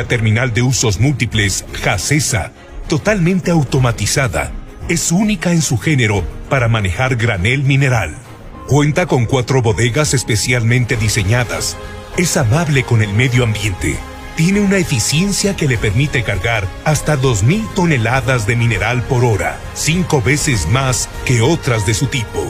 La terminal de usos múltiples Jacesa, totalmente automatizada, es única en su género para manejar granel mineral. Cuenta con cuatro bodegas especialmente diseñadas. Es amable con el medio ambiente. Tiene una eficiencia que le permite cargar hasta 2.000 toneladas de mineral por hora, cinco veces más que otras de su tipo.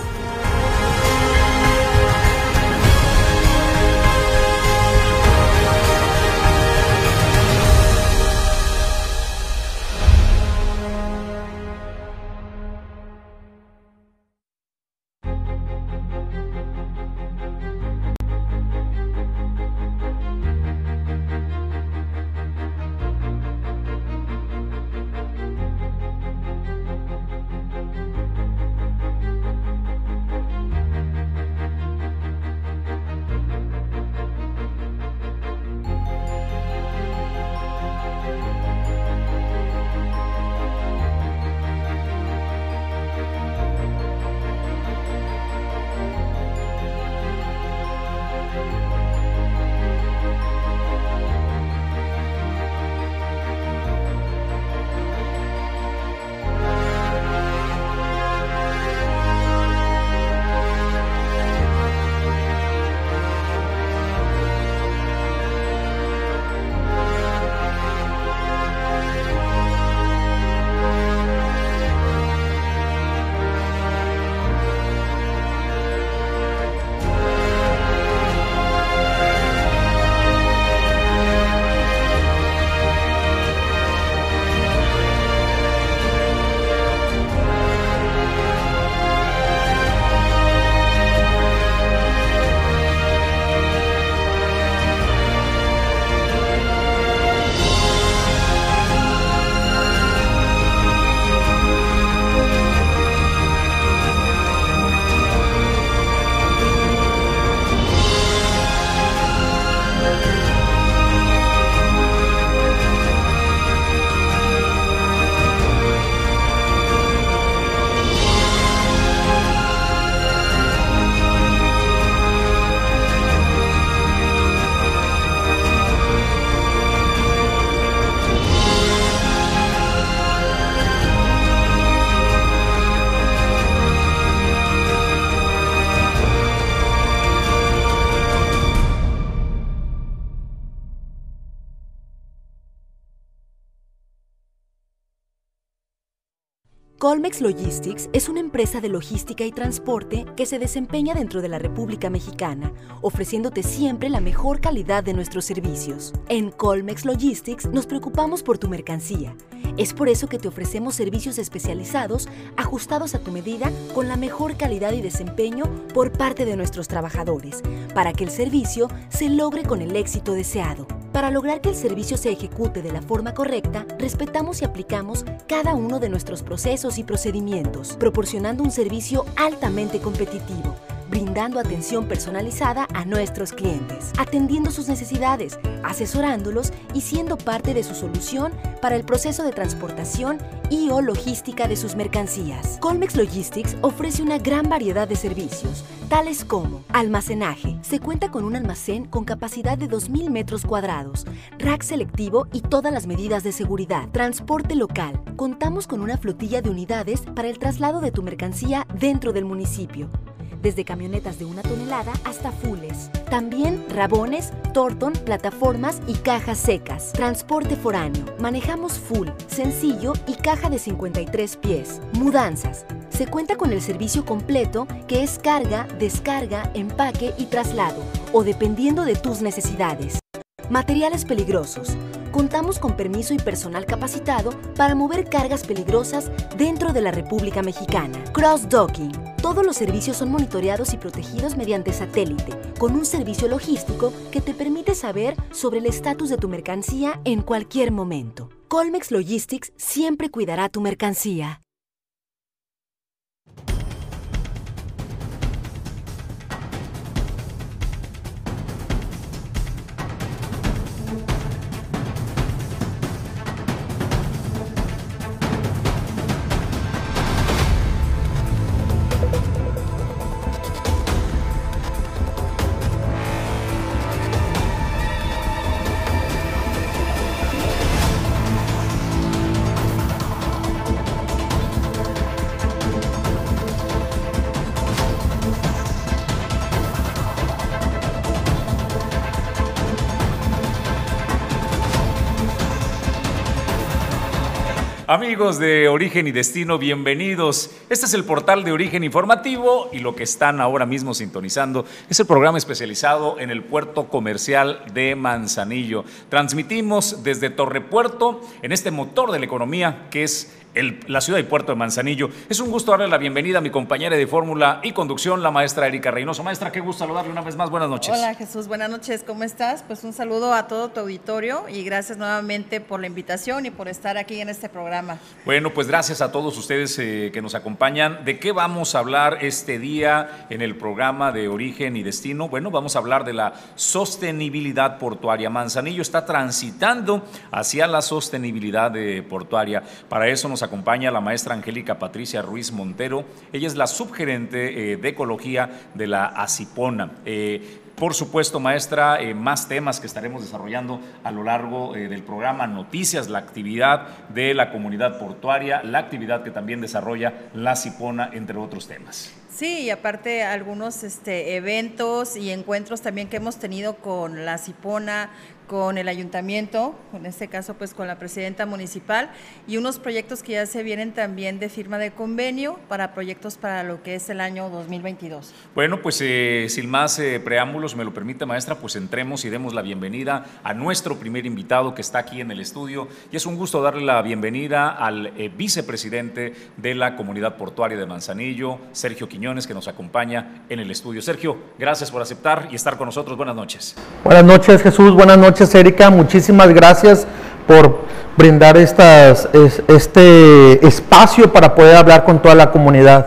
Colmex Logistics es una empresa de logística y transporte que se desempeña dentro de la República Mexicana, ofreciéndote siempre la mejor calidad de nuestros servicios. En Colmex Logistics nos preocupamos por tu mercancía. Es por eso que te ofrecemos servicios especializados ajustados a tu medida con la mejor calidad y desempeño por parte de nuestros trabajadores, para que el servicio se logre con el éxito deseado. Para lograr que el servicio se ejecute de la forma correcta, respetamos y aplicamos cada uno de nuestros procesos y procedimientos, proporcionando un servicio altamente competitivo brindando atención personalizada a nuestros clientes, atendiendo sus necesidades, asesorándolos y siendo parte de su solución para el proceso de transportación y o logística de sus mercancías. Colmex Logistics ofrece una gran variedad de servicios, tales como almacenaje. Se cuenta con un almacén con capacidad de 2.000 metros cuadrados, rack selectivo y todas las medidas de seguridad. Transporte local. Contamos con una flotilla de unidades para el traslado de tu mercancía dentro del municipio desde camionetas de una tonelada hasta fules. También rabones, torton, plataformas y cajas secas. Transporte foráneo. Manejamos full, sencillo y caja de 53 pies. Mudanzas. Se cuenta con el servicio completo que es carga, descarga, empaque y traslado, o dependiendo de tus necesidades. Materiales peligrosos. Contamos con permiso y personal capacitado para mover cargas peligrosas dentro de la República Mexicana. Cross-docking todos los servicios son monitoreados y protegidos mediante satélite, con un servicio logístico que te permite saber sobre el estatus de tu mercancía en cualquier momento. Colmex Logistics siempre cuidará tu mercancía. Amigos de Origen y Destino, bienvenidos. Este es el portal de Origen Informativo y lo que están ahora mismo sintonizando es el programa especializado en el puerto comercial de Manzanillo. Transmitimos desde Torre Puerto en este motor de la economía que es la ciudad y puerto de Manzanillo. Es un gusto darle la bienvenida a mi compañera de fórmula y conducción, la maestra Erika Reynoso. Maestra, qué gusto saludarle una vez más. Buenas noches. Hola Jesús, buenas noches. ¿Cómo estás? Pues un saludo a todo tu auditorio y gracias nuevamente por la invitación y por estar aquí en este programa. Bueno, pues gracias a todos ustedes eh, que nos acompañan. ¿De qué vamos a hablar este día en el programa de Origen y Destino? Bueno, vamos a hablar de la sostenibilidad portuaria. Manzanillo está transitando hacia la sostenibilidad de portuaria. Para eso nos acompaña la maestra Angélica Patricia Ruiz Montero. Ella es la subgerente eh, de ecología de la ACIPONA. Eh, por supuesto, maestra, eh, más temas que estaremos desarrollando a lo largo del programa, noticias, la actividad de la comunidad portuaria, la actividad que también desarrolla la CIPONA, entre otros temas. Sí, y aparte algunos este, eventos y encuentros también que hemos tenido con la CIPONA, con el ayuntamiento, en este caso pues con la presidenta municipal, y unos proyectos que ya se vienen también de firma de convenio para proyectos para lo que es el año 2022. Bueno, pues eh, sin más eh, preámbulos, me lo permite maestra, pues entremos y demos la bienvenida a nuestro primer invitado que está aquí en el estudio, y es un gusto darle la bienvenida al eh, vicepresidente de la comunidad portuaria de Manzanillo, Sergio Quiñones, que nos acompaña en el estudio. Sergio, gracias por aceptar y estar con nosotros. Buenas noches. Buenas noches, Jesús. Buenas noches Erika. Muchísimas gracias por brindar estas, este espacio para poder hablar con toda la comunidad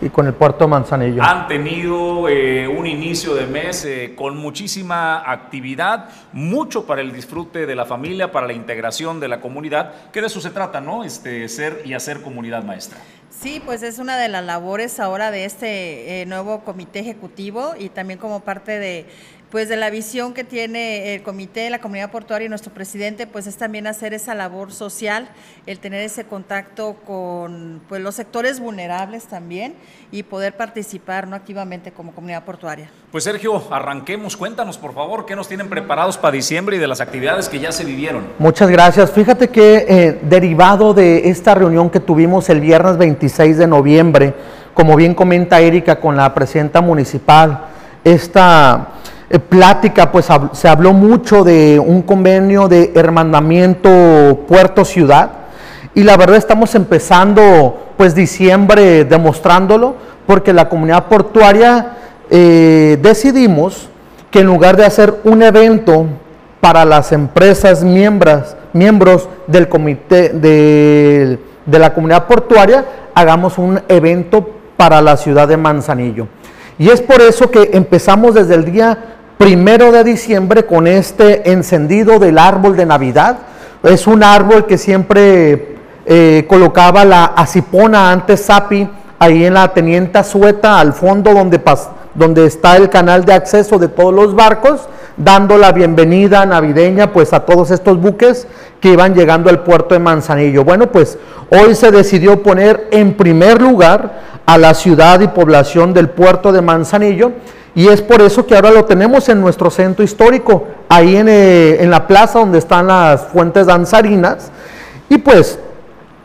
y con el puerto Manzanillo. Han tenido eh, un inicio de mes eh, con muchísima actividad, mucho para el disfrute de la familia, para la integración de la comunidad, que de eso se trata, ¿no? Este, ser y hacer comunidad maestra. Sí, pues es una de las labores ahora de este eh, nuevo comité ejecutivo y también como parte de pues de la visión que tiene el comité de la comunidad portuaria y nuestro presidente, pues es también hacer esa labor social, el tener ese contacto con pues, los sectores vulnerables también y poder participar ¿no? activamente como comunidad portuaria. Pues Sergio, arranquemos, cuéntanos por favor qué nos tienen preparados para diciembre y de las actividades que ya se vivieron. Muchas gracias. Fíjate que eh, derivado de esta reunión que tuvimos el viernes 26 de noviembre, como bien comenta Erika con la presidenta municipal, esta plática, pues se habló mucho de un convenio de hermanamiento puerto-ciudad y la verdad estamos empezando pues diciembre demostrándolo porque la comunidad portuaria eh, decidimos que en lugar de hacer un evento para las empresas miembros, miembros del comité de, de la comunidad portuaria, hagamos un evento para la ciudad de Manzanillo. Y es por eso que empezamos desde el día primero de diciembre con este encendido del árbol de Navidad. Es un árbol que siempre eh, colocaba la Acipona antes Sapi ahí en la Tenienta Sueta al fondo donde, donde está el canal de acceso de todos los barcos, dando la bienvenida navideña pues a todos estos buques que iban llegando al puerto de Manzanillo. Bueno, pues hoy se decidió poner en primer lugar a la ciudad y población del puerto de Manzanillo y es por eso que ahora lo tenemos en nuestro centro histórico, ahí eh, en, la plaza donde están las fuentes danzarinas. Y pues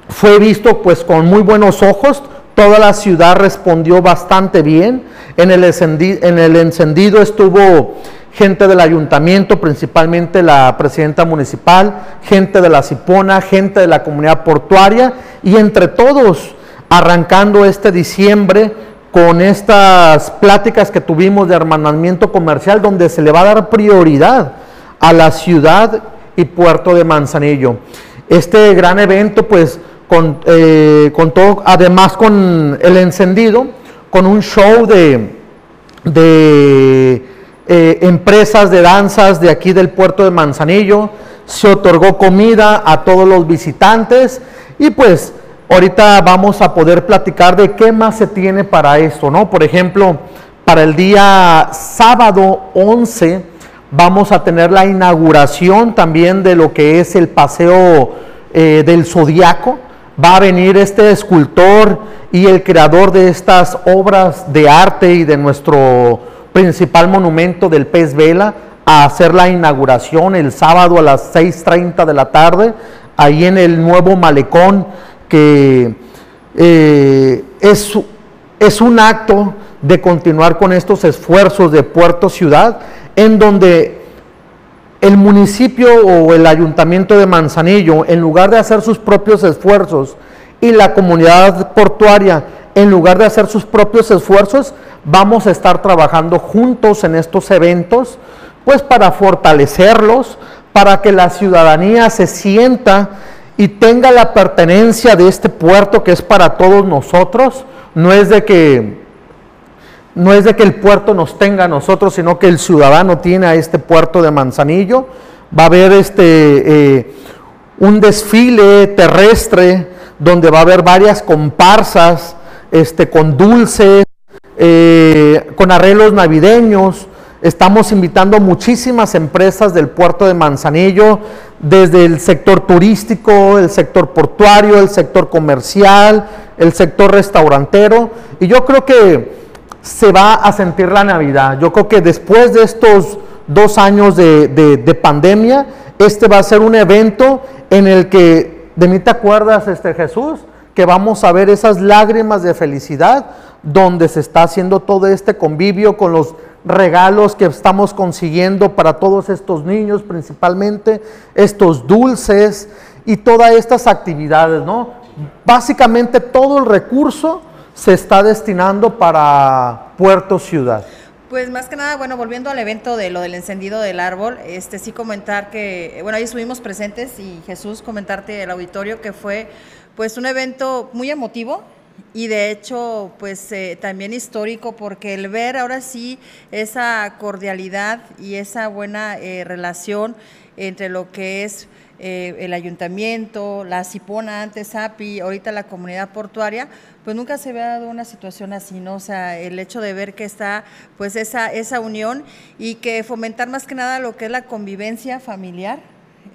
fue visto pues con muy buenos ojos, toda la ciudad respondió bastante bien. En el, en el encendido estuvo gente del ayuntamiento, principalmente la presidenta municipal, gente de la Cipona, gente de la comunidad portuaria y entre todos arrancando este diciembre con estas pláticas que tuvimos de hermanamiento comercial donde se le va a dar prioridad a la ciudad y puerto de Manzanillo. Este gran evento pues con, eh, todo, además con el encendido, con un show de, de eh, empresas de danzas de aquí del puerto de Manzanillo, se otorgó comida a todos los visitantes y pues Ahorita vamos a poder platicar de qué más se tiene para esto, ¿no? Por ejemplo, para el día sábado 11 vamos a tener la inauguración también de lo que es el paseo eh, del zodiaco. Va a venir este escultor y el creador de estas obras de arte y de nuestro principal monumento del pez vela a hacer la inauguración el sábado a las 6.30 de la tarde ahí en el nuevo malecón, que eh, es, es un acto de continuar con estos esfuerzos de Puerto Ciudad, en donde el municipio o el ayuntamiento de Manzanillo, en lugar de hacer sus propios esfuerzos, y la comunidad portuaria, en lugar de hacer sus propios esfuerzos, vamos a estar trabajando juntos en estos eventos, pues para fortalecerlos, para que la ciudadanía se sienta y tenga la pertenencia de este puerto que es para todos nosotros. No es de que no es de que el puerto nos tenga a nosotros, sino que el ciudadano tiene a este puerto de Manzanillo. Va a haber este eh, un desfile terrestre donde va a haber varias comparsas este, con dulces, eh, con arreglos navideños. Estamos invitando muchísimas empresas del puerto de Manzanillo, desde el sector turístico, el sector portuario, el sector comercial, el sector restaurantero. Y yo creo que se va a sentir la Navidad. Yo creo que después de estos dos años de, de pandemia, este va a ser un evento en el que de mí te acuerdas, este Jesús, que vamos a ver esas lágrimas de felicidad donde se está haciendo todo este convivio con los regalos que estamos consiguiendo para todos estos niños, principalmente estos dulces y todas estas actividades, ¿no? Básicamente todo el recurso se está destinando para Puerto Ciudad. Pues más que nada, bueno, volviendo al evento de lo del encendido del árbol, este sí comentar que, bueno, ahí estuvimos presentes y Jesús comentarte el auditorio que fue pues un evento muy emotivo y de hecho pues eh, también histórico porque el ver ahora sí esa cordialidad y esa buena eh, relación entre lo que es eh, el ayuntamiento, la Cipona antes API, ahorita la comunidad portuaria, pues nunca se había dado una situación así, ¿no? O sea, el hecho de ver que está pues esa, esa unión y que fomentar más que nada lo que es la convivencia familiar,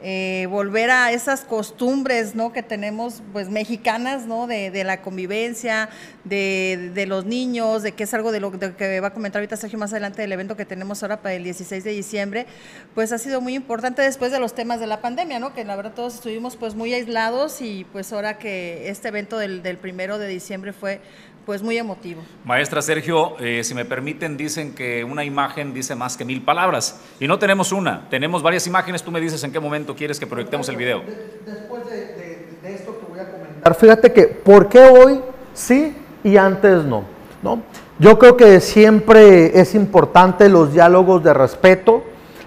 eh, volver a esas costumbres ¿no? que tenemos pues mexicanas ¿no? de, la convivencia, de, los niños, de que es algo de lo que va a comentar ahorita Sergio más adelante del evento que tenemos ahora para el 16 de diciembre, pues ha sido muy importante después de los temas de la pandemia, ¿no? que la verdad todos estuvimos pues muy aislados y pues ahora que este evento del primero de diciembre fue pues muy emotivo. Maestra Sergio, eh, si me permiten, dicen que una imagen dice más que mil palabras. Y no tenemos una, tenemos varias imágenes. Tú me dices en qué momento quieres que proyectemos el video. Después de, esto que voy a comentar, fíjate que, ¿por qué hoy sí y antes no? ¿no? Yo creo que siempre es importante los diálogos de respeto,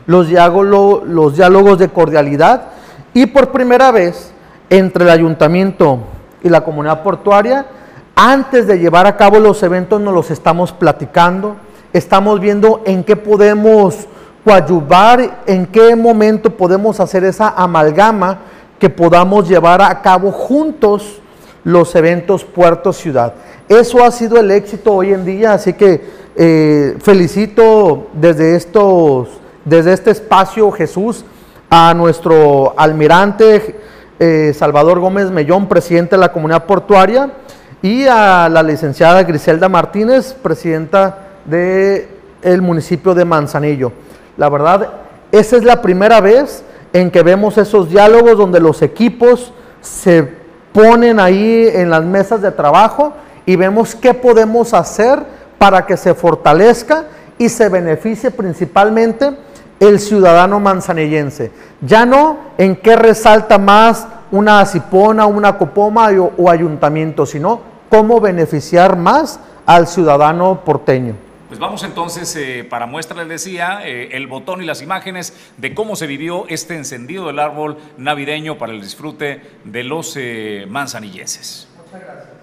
los diálogos, los diálogos de cordialidad y por primera vez entre el ayuntamiento y la comunidad portuaria antes de llevar a cabo los eventos nos los estamos platicando, estamos viendo en qué podemos coadyuvar, en qué momento podemos hacer esa amalgama que podamos llevar a cabo juntos los eventos Puerto Ciudad. Eso ha sido el éxito hoy en día, así que eh, felicito desde, estos, desde este espacio Jesús a nuestro almirante eh, Salvador Gómez Mellón, presidente de la comunidad portuaria, y a la licenciada Griselda Martínez, presidenta del el municipio de Manzanillo. La verdad, esa es la primera vez en que vemos esos diálogos donde los equipos se ponen ahí en las mesas de trabajo y vemos qué podemos hacer para que se fortalezca y se beneficie principalmente el ciudadano manzanillense. Ya no en qué resalta más una cipona, una copoma o, ayuntamiento, sino cómo beneficiar más al ciudadano porteño. Pues vamos entonces, eh, para muestra les decía, eh, el botón y las imágenes de cómo se vivió este encendido del árbol navideño para el disfrute de los eh, manzanilleses. Muchas gracias.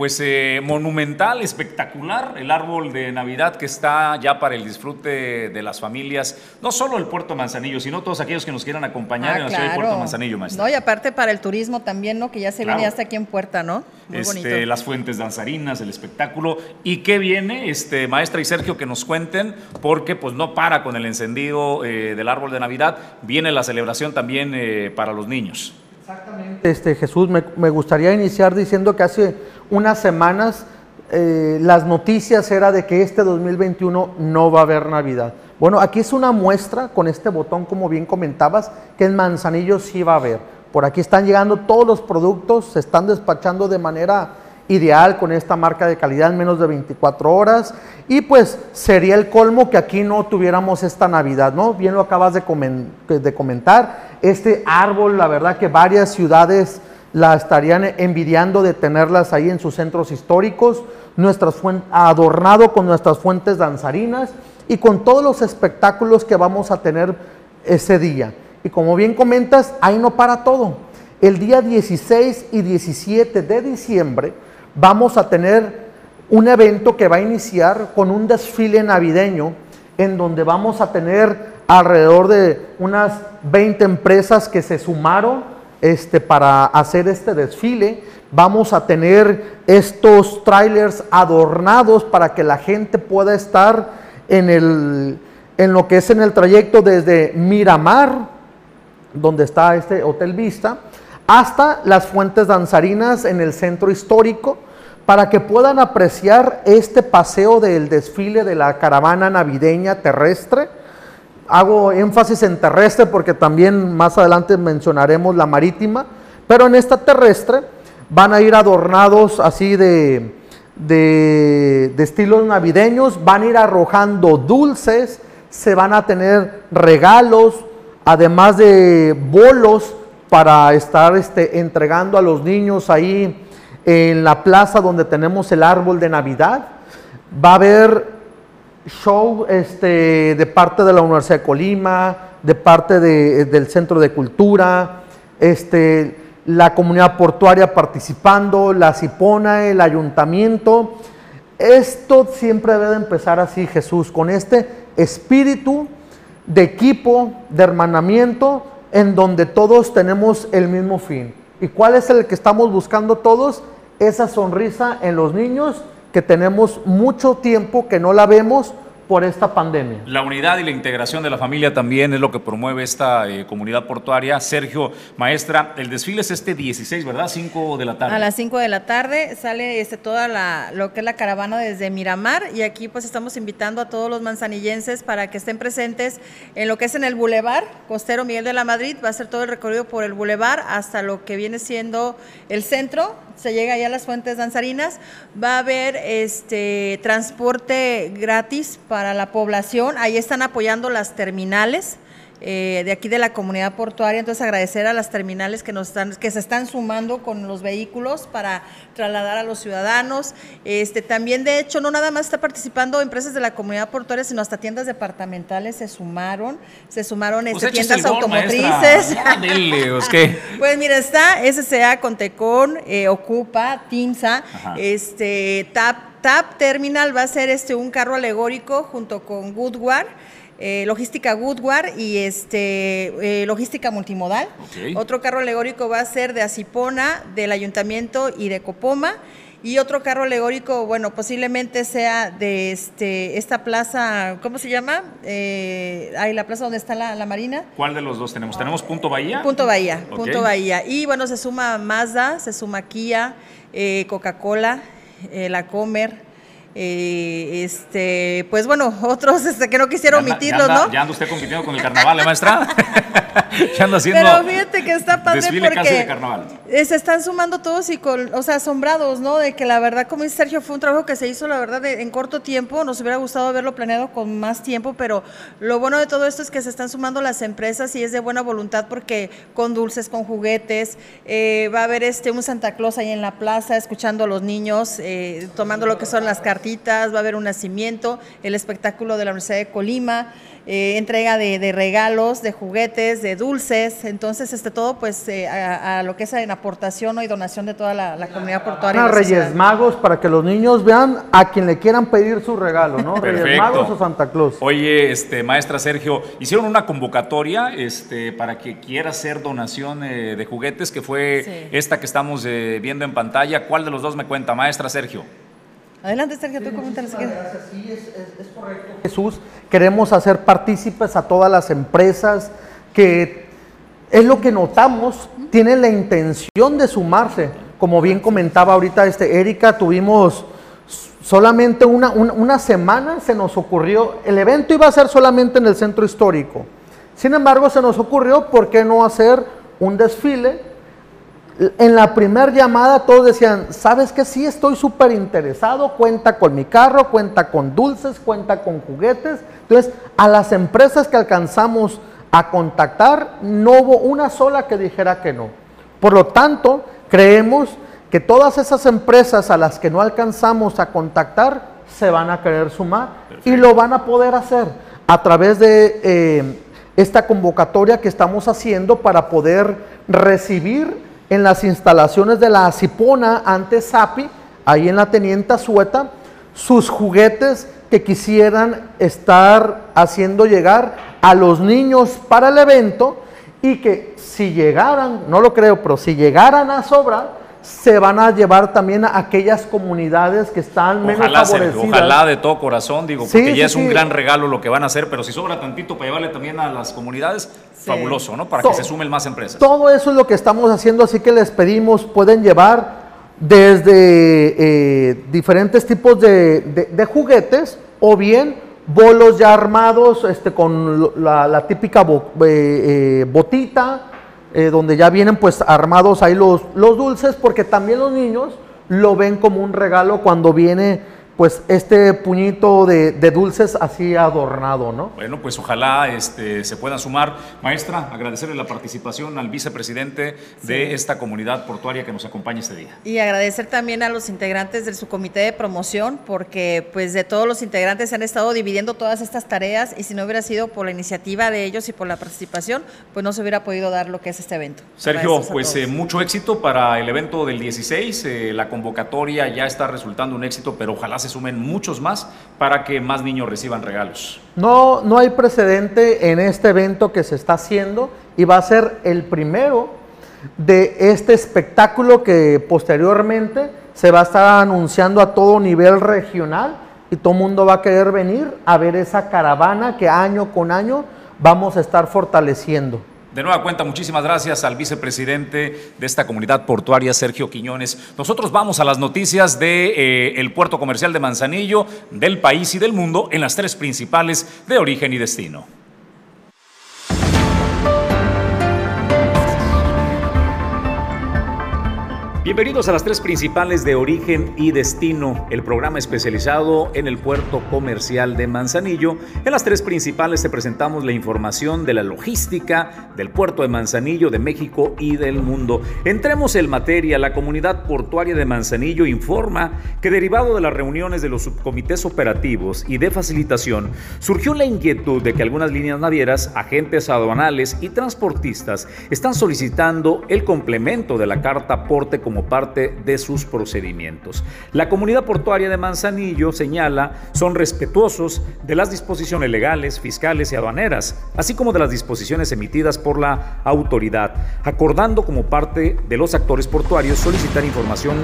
Pues eh, monumental, espectacular, el árbol de Navidad que está ya para el disfrute de las familias, no solo el Puerto Manzanillo, sino todos aquellos que nos quieran acompañar Ah, en la ciudad de. Puerto Manzanillo, maestra. No, y aparte para el turismo también, ¿no? Que ya se Claro. viene hasta aquí en Puerta, ¿no? Muy Este, bonito. las fuentes danzarinas, el espectáculo. ¿Y qué viene, este, maestra y Sergio, que nos cuenten? Porque pues no para con el encendido eh, del árbol de Navidad, viene la celebración también eh, para los niños. Este, Jesús, me, me gustaría iniciar diciendo que hace unas semanas eh, las noticias era de que este 2021 no va a haber Navidad. Bueno, aquí es una muestra con este botón, como bien comentabas, que en Manzanillo sí va a haber. Por aquí están llegando todos los productos, se están despachando de manera ideal con esta marca de calidad en menos de 24 horas y pues sería el colmo que aquí no tuviéramos esta Navidad, ¿no? Bien lo acabas de, de comentar, este árbol, la verdad que varias ciudades la estarían envidiando de tenerlas ahí en sus centros históricos, nuestras adornado con nuestras fuentes danzarinas y con todos los espectáculos que vamos a tener ese día. Y como bien comentas, ahí no para todo. El día 16 y 17 de diciembre vamos a tener un evento que va a iniciar con un desfile navideño en donde vamos a tener alrededor de unas 20 empresas que se sumaron este, para hacer este desfile. Vamos a tener estos trailers adornados para que la gente pueda estar en, el, en lo que es en el trayecto desde Miramar, donde está este Hotel Vista, hasta las fuentes danzarinas en el centro histórico, para que puedan apreciar este paseo del desfile de la caravana navideña terrestre. Hago énfasis en terrestre porque también más adelante mencionaremos la marítima, pero en esta terrestre van a ir adornados así de, de, de estilos navideños, van a ir arrojando dulces, se van a tener regalos, además de bolos para estar este, entregando a los niños ahí en la plaza donde tenemos el árbol de Navidad. Va a haber show este, de parte de la Universidad de Colima, de parte de- del Centro de Cultura, este, la comunidad portuaria participando, la Cipona, el ayuntamiento. Esto siempre debe de empezar así, Jesús, con este espíritu de equipo, de hermanamiento, en donde todos tenemos el mismo fin. ¿Y cuál es el que estamos buscando todos? Esa sonrisa en los niños que tenemos mucho tiempo que no la vemos por esta pandemia. La unidad y la integración de la familia también es lo que promueve esta eh, comunidad portuaria. Sergio, maestra, el desfile es este 16, ¿verdad? 5 de la tarde. A las 5 de la tarde sale este, toda la, lo que es la caravana desde Miramar y aquí pues estamos invitando a todos los manzanillenses para que estén presentes en lo que es en el Boulevard Costero Miguel de la Madrid. Va a ser todo el recorrido por el Boulevard hasta lo que viene siendo el centro. Se llega ya a las fuentes danzarinas. Va a haber este transporte gratis para la población. Ahí están apoyando las terminales eh, de aquí de la comunidad portuaria. Entonces agradecer a las terminales que nos están, que se están sumando con los vehículos para trasladar a los ciudadanos. Este también de hecho no nada más está participando empresas de la comunidad portuaria, sino hasta tiendas departamentales se sumaron, se sumaron Pues este, échese tiendas gol, automotrices. Pues mira, está SCA Contecon, eh, Ocupa, Tinsa, Ajá. este TAP, TAP Terminal va a ser este un carro alegórico junto con Goodward. Eh, logística Goodward y este eh, logística multimodal. Otro carro alegórico va a ser de Asipona, del Ayuntamiento y de Copoma. Y otro carro alegórico, bueno, posiblemente sea de este esta plaza, ¿cómo se llama? Eh, ay, la plaza donde está la, la Marina. ¿Cuál de los dos tenemos? ¿Tenemos Punto Bahía? Punto Bahía. Punto Bahía. Y bueno, se suma Mazda, se suma Kia, eh, Coca-Cola, eh, La Comer, eh, este, pues bueno, otros este, que no quisiera anda- omitirlos, ya anda- ¿no? Ya anda usted compitiendo con el carnaval, ¿eh, maestra? ya anda haciendo Pero fíjate que está padre porque casi de carnaval. se están sumando todos y con, o sea, asombrados, ¿no? De que la verdad, como dice Sergio, fue un trabajo que se hizo, la verdad, de- en corto tiempo. Nos hubiera gustado haberlo planeado con más tiempo, pero lo bueno de todo esto es que se están sumando las empresas y es de buena voluntad porque con dulces, con juguetes, eh, va a haber este un Santa Claus ahí en la plaza, escuchando a los niños, eh, tomando lo que son las cartitas, va a haber un nacimiento, el espectáculo de la Universidad de Colima. eh, entrega de, regalos, de juguetes, de dulces, entonces este todo pues eh, a, lo que es en aportación y donación de toda la, comunidad portuaria. Reyes Magos para que los niños vean a quien le quieran pedir su regalo, ¿no? Reyes Magos o Santa Claus. Oye, este, maestra Sergio, hicieron una convocatoria este, para que quiera hacer donación eh, de juguetes, que fue esta que estamos viendo en pantalla. ¿Cuál de los dos me cuenta, maestra Sergio? Adelante, Sergio, tú coméntales. Sí, es, correcto. Jesús, queremos hacer partícipes a todas las empresas que es lo que notamos, tienen la intención de sumarse. Como bien comentaba ahorita este Erika, tuvimos solamente una, una, semana, se nos ocurrió, el evento iba a ser solamente en el centro histórico. Sin embargo, se nos ocurrió, ¿por qué no hacer un desfile en la primera llamada todos decían, ¿sabes que Sí, estoy súper interesado, cuenta con mi carro, cuenta con dulces, cuenta con juguetes. Entonces, a las empresas que alcanzamos a contactar, no hubo una sola que dijera que no. Por lo tanto, creemos que todas esas empresas a las que no alcanzamos a contactar se van a querer sumar y lo van a poder hacer a través de eh, esta convocatoria que estamos haciendo para poder recibir en las instalaciones de la Cipona, antes SAPI, ahí en la Tenienta Sueta, sus juguetes que quisieran estar haciendo llegar a los niños para el evento y que si llegaran, no lo creo, pero si llegaran a sobrar, se van a llevar también a aquellas comunidades que están menos ojalá, favorecidas. ojalá de todo corazón, digo, porque ya es un gran regalo lo que van a hacer, pero si sobra tantito para llevarle también a las comunidades, fabuloso, ¿no? Para que se sumen más empresas. Todo eso es lo que estamos haciendo, así que les pedimos, pueden llevar desde eh, diferentes tipos de, juguetes o bien bolos ya armados este, con la, típica eh, eh, botita, donde ya vienen pues armados ahí los, los dulces, porque también los niños lo ven como un regalo cuando viene pues este puñito de, dulces así adornado, ¿no? Bueno, pues ojalá este, se pueda sumar. Maestra, agradecerle la participación al vicepresidente de esta comunidad portuaria que nos acompaña este día. Y agradecer también a los integrantes de su comité de promoción, porque pues de todos los integrantes se han estado dividiendo todas estas tareas y si no hubiera sido por la iniciativa de ellos y por la participación, pues no se hubiera podido dar lo que es este evento. Sergio, pues eh, mucho éxito para el evento del 16. Eh, la convocatoria ya está resultando un éxito, pero ojalá se sumen muchos más para que más niños reciban regalos. No, no hay precedente en este evento que se está haciendo y va a ser el primero de este espectáculo que posteriormente se va a estar anunciando a todo nivel regional y todo el mundo va a querer venir a ver esa caravana que año con año vamos a estar fortaleciendo. De nueva cuenta, muchísimas gracias al vicepresidente de esta comunidad portuaria, Sergio Quiñones. Nosotros vamos a las noticias del de, eh, puerto comercial de Manzanillo, del país y del mundo, en las tres principales de origen y destino. Bienvenidos a las tres principales de origen y destino, el programa especializado en el puerto comercial de Manzanillo. En las tres principales te presentamos la información de la logística del puerto de Manzanillo, de México y del mundo. Entremos en materia. La comunidad portuaria de Manzanillo informa que derivado de las reuniones de los subcomités operativos y de facilitación, surgió la inquietud de que algunas líneas navieras, agentes aduanales y transportistas están solicitando el complemento de la carta porte como parte de sus procedimientos. La comunidad portuaria de Manzanillo señala son respetuosos de las disposiciones legales, fiscales y aduaneras, así como de las disposiciones emitidas por la autoridad, acordando como parte de los actores portuarios solicitar información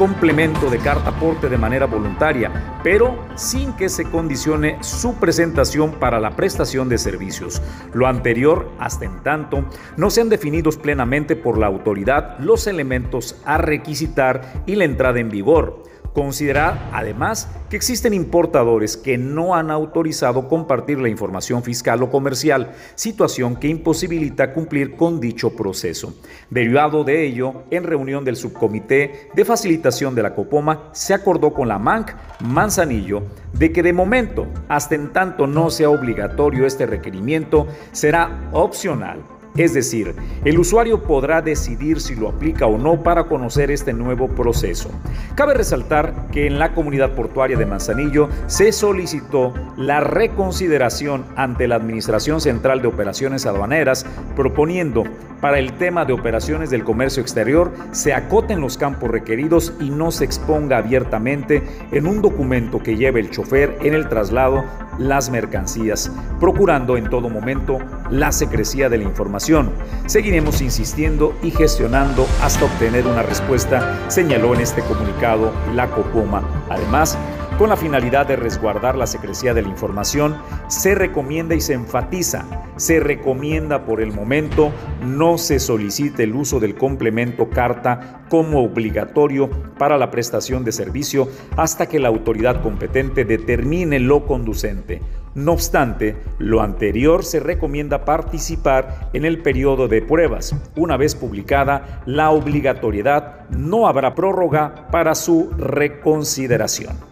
complemento de carta aporte de manera voluntaria, pero sin que se condicione su presentación para la prestación de servicios. Lo anterior, hasta en tanto, no sean definidos plenamente por la autoridad los elementos a requisitar y la entrada en vigor Considerar además que existen importadores que no han autorizado compartir la información fiscal o comercial, situación que imposibilita cumplir con dicho proceso. Derivado de ello, en reunión del subcomité de facilitación de la Copoma, se acordó con la MANC Manzanillo de que de momento, hasta en tanto no sea obligatorio este requerimiento, será opcional Es decir, el usuario podrá decidir si lo aplica o no para conocer este nuevo proceso. Cabe resaltar que en la comunidad portuaria de Manzanillo se solicitó la reconsideración ante la Administración Central de Operaciones Aduaneras, proponiendo para el tema de operaciones del comercio exterior se acoten los campos requeridos y no se exponga abiertamente en un documento que lleve el chofer en el traslado las mercancías, procurando en todo momento la secrecía de la información. Seguiremos insistiendo y gestionando hasta obtener una respuesta, señaló en este comunicado la Copoma. Además, con la finalidad de resguardar la secrecía de la información, se recomienda y se enfatiza, se recomienda por el momento no se solicite el uso del complemento carta como obligatorio para la prestación de servicio hasta que la autoridad competente determine lo conducente. No obstante, lo anterior se recomienda participar en el periodo de pruebas. Una vez publicada la obligatoriedad, no habrá prórroga para su reconsideración.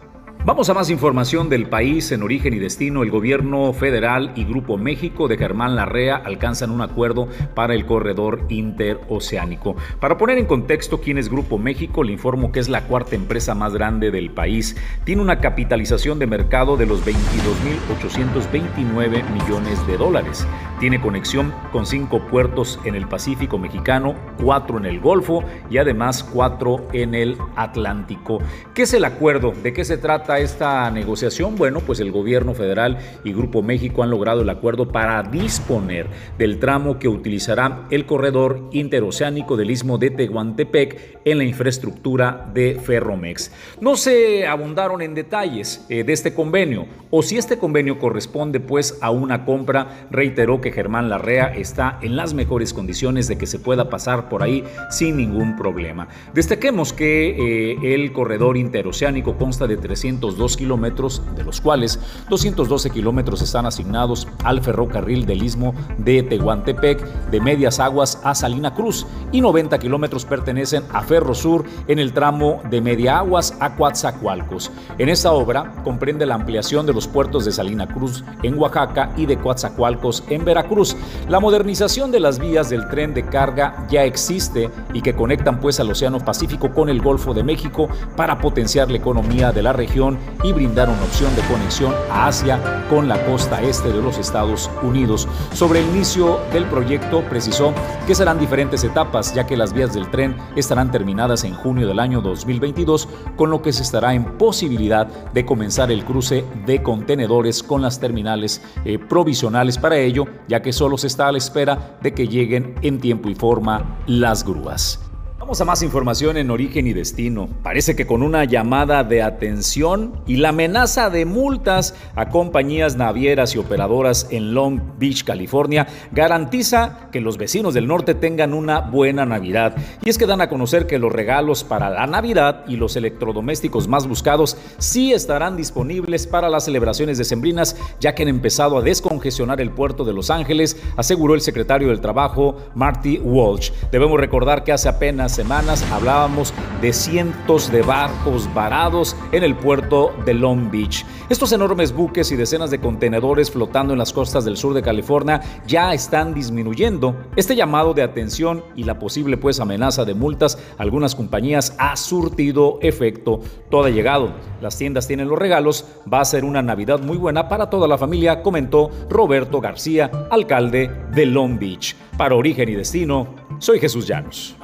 Vamos a más información del país en origen y destino. El gobierno federal y Grupo México de Germán Larrea alcanzan un acuerdo para el corredor interoceánico. Para poner en contexto quién es Grupo México, le informo que es la cuarta empresa más grande del país. Tiene una capitalización de mercado de los 22.829 millones de dólares. Tiene conexión con cinco puertos en el Pacífico mexicano, cuatro en el Golfo y además cuatro en el Atlántico. ¿Qué es el acuerdo? ¿De qué se trata? Esta negociación? Bueno, pues el gobierno federal y Grupo México han logrado el acuerdo para disponer del tramo que utilizará el corredor interoceánico del istmo de Tehuantepec en la infraestructura de Ferromex. No se abundaron en detalles eh, de este convenio o si este convenio corresponde pues a una compra, reiteró que Germán Larrea está en las mejores condiciones de que se pueda pasar por ahí sin ningún problema. Destaquemos que eh, el corredor interoceánico consta de 300 202 kilómetros, de los cuales 212 kilómetros están asignados al ferrocarril del istmo de Tehuantepec, de Medias Aguas a Salina Cruz, y 90 kilómetros pertenecen a Ferrosur en el tramo de Media Aguas a Coatzacoalcos. En esta obra comprende la ampliación de los puertos de Salina Cruz en Oaxaca y de Coatzacoalcos en Veracruz. La modernización de las vías del tren de carga ya existe y que conectan pues al Océano Pacífico con el Golfo de México para potenciar la economía de la región y brindar una opción de conexión a Asia con la costa este de los Estados Unidos. Sobre el inicio del proyecto precisó que serán diferentes etapas ya que las vías del tren estarán terminadas en junio del año 2022 con lo que se estará en posibilidad de comenzar el cruce de contenedores con las terminales eh, provisionales para ello ya que solo se está a la espera de que lleguen en tiempo y forma las grúas. Vamos a más información en origen y destino. Parece que con una llamada de atención y la amenaza de multas a compañías navieras y operadoras en Long Beach, California, garantiza que los vecinos del norte tengan una buena Navidad. Y es que dan a conocer que los regalos para la Navidad y los electrodomésticos más buscados sí estarán disponibles para las celebraciones decembrinas, ya que han empezado a descongestionar el puerto de Los Ángeles, aseguró el secretario del Trabajo, Marty Walsh. Debemos recordar que hace apenas semanas hablábamos de cientos de barcos varados en el puerto de Long Beach. Estos enormes buques y decenas de contenedores flotando en las costas del sur de California ya están disminuyendo. Este llamado de atención y la posible pues amenaza de multas a algunas compañías ha surtido efecto. Todo ha llegado. Las tiendas tienen los regalos. Va a ser una Navidad muy buena para toda la familia, comentó Roberto García, alcalde de Long Beach. Para Origen y Destino, soy Jesús Llanos.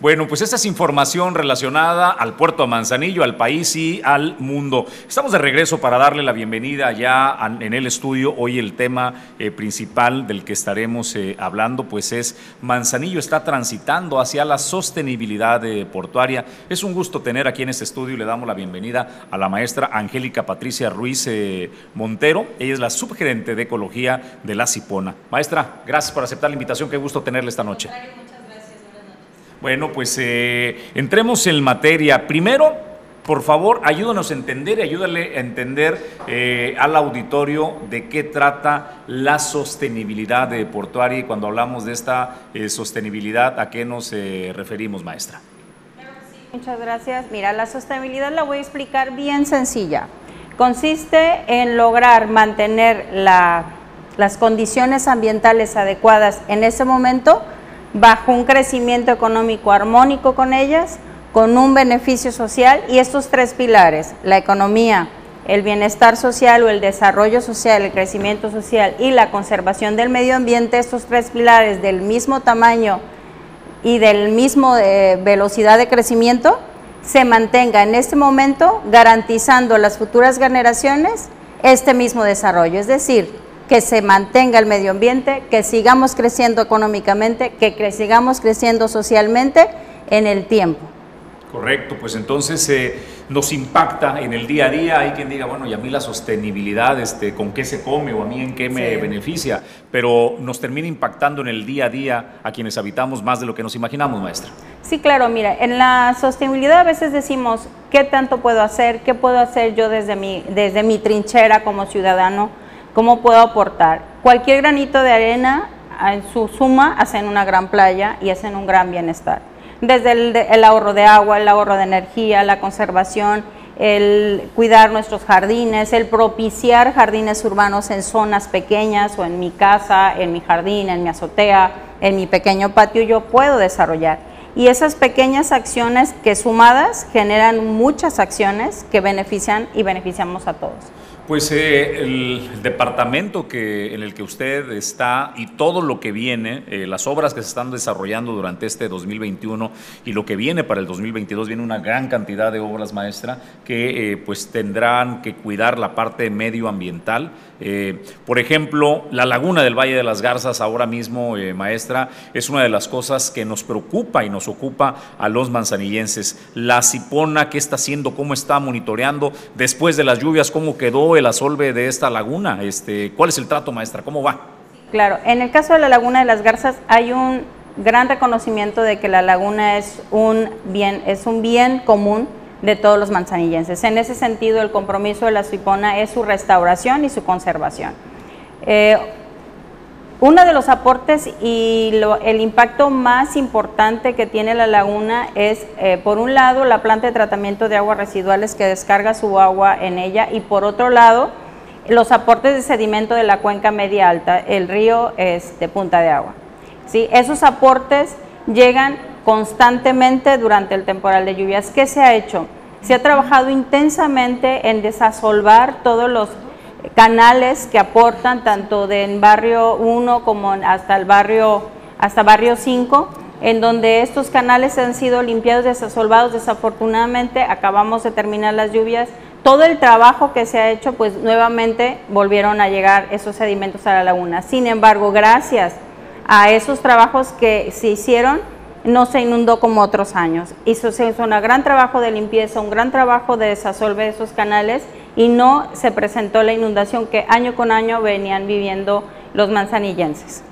Bueno, pues esta es información relacionada al puerto de Manzanillo, al país y al mundo. Estamos de regreso para darle la bienvenida ya en el estudio. Hoy el tema eh, principal del que estaremos eh, hablando pues es Manzanillo está transitando hacia la sostenibilidad eh, portuaria. Es un gusto tener aquí en este estudio y le damos la bienvenida a la maestra Angélica Patricia Ruiz Montero. Ella es la subgerente de Ecología de la Cipona. Maestra, gracias por aceptar la invitación. Qué gusto tenerle esta noche. Bueno, pues eh, entremos en materia. Primero, por favor, ayúdanos a entender y ayúdale a entender eh, al auditorio de qué trata la sostenibilidad de portuaria y cuando hablamos de esta eh, sostenibilidad, ¿a qué nos referimos, maestra? Muchas gracias. Mira, la sostenibilidad la voy a explicar bien sencilla. Consiste en lograr mantener la las condiciones ambientales adecuadas en ese momento, bajo un crecimiento económico armónico con ellas, con un beneficio social y estos tres pilares, la economía, el bienestar social o el desarrollo social, el crecimiento social y la conservación del medio ambiente, estos tres pilares del mismo tamaño y del mismo eh, velocidad de crecimiento, se mantenga en este momento garantizando a las futuras generaciones este mismo desarrollo. Es decir, que se mantenga el medio ambiente, que sigamos creciendo económicamente, que sigamos creciendo socialmente en el tiempo. Correcto, pues entonces eh, nos impacta en el día a día. Hay quien diga, bueno, y a mí la sostenibilidad, este, ¿con qué se come o a mí en qué me beneficia? Pero nos termina impactando en el día a día a quienes habitamos más de lo que nos imaginamos, maestra. Sí, claro, mira, en la sostenibilidad a veces decimos, ¿qué tanto puedo hacer? ¿Qué puedo hacer yo desde mi, desde mi trinchera como ciudadano? ¿Cómo puedo aportar? Cualquier granito de arena en su suma hacen una gran playa y hacen un gran bienestar desde el, ahorro de agua, el ahorro de energía, la conservación, el cuidar nuestros jardines, el propiciar jardines urbanos en zonas pequeñas o en mi casa, en mi jardín, en mi azotea, en mi pequeño patio, yo puedo desarrollar. Y esas pequeñas acciones que sumadas generan muchas acciones que benefician y beneficiamos a todos. Pues eh, el, departamento que, en el que usted está y todo lo que viene, eh, las obras que se están desarrollando durante este 2021 y lo que viene para el 2022, viene una gran cantidad de obras maestra que eh, pues tendrán que cuidar la parte medioambiental. por ejemplo, la laguna del Valle de las Garzas ahora mismo, maestra, es una de las cosas que nos preocupa y nos ocupa a los manzanillenses. La Cipona, ¿qué está haciendo? ¿Cómo está monitoreando? Después de las lluvias, ¿cómo quedó? El asolve de esta laguna? Este, ¿Cuál es el trato, maestra? ¿Cómo va? Claro, en el caso de la laguna de las Garzas hay un gran reconocimiento de que la laguna es un bien, es un bien común de todos los manzanillenses. En ese sentido, el compromiso de la Cipona es su restauración y su conservación. Eh, uno de los aportes y el impacto más importante que tiene la laguna es, eh, por un lado, la planta de tratamiento de aguas residuales que descarga su agua en ella y por otro lado, los aportes de sedimento de la cuenca media alta, el río es de Punta de Agua. ¿Sí? Esos aportes llegan constantemente durante el temporal de lluvias. ¿Qué se ha hecho? Se ha trabajado intensamente en desasolvar todos los canales que aportan tanto del barrio 1 como hasta el barrio hasta barrio 5 en donde estos canales han sido limpiados, desasolvados, desafortunadamente acabamos de terminar las lluvias, todo el trabajo que se ha hecho, pues nuevamente volvieron a llegar esos sedimentos a la laguna. Sin embargo, gracias a esos trabajos que se hicieron, no se inundó como otros años. Hizo, se un gran trabajo de limpieza, un gran trabajo de desasolve de esos canales y no se presentó la inundación que año con año venían viviendo los manzanillenses.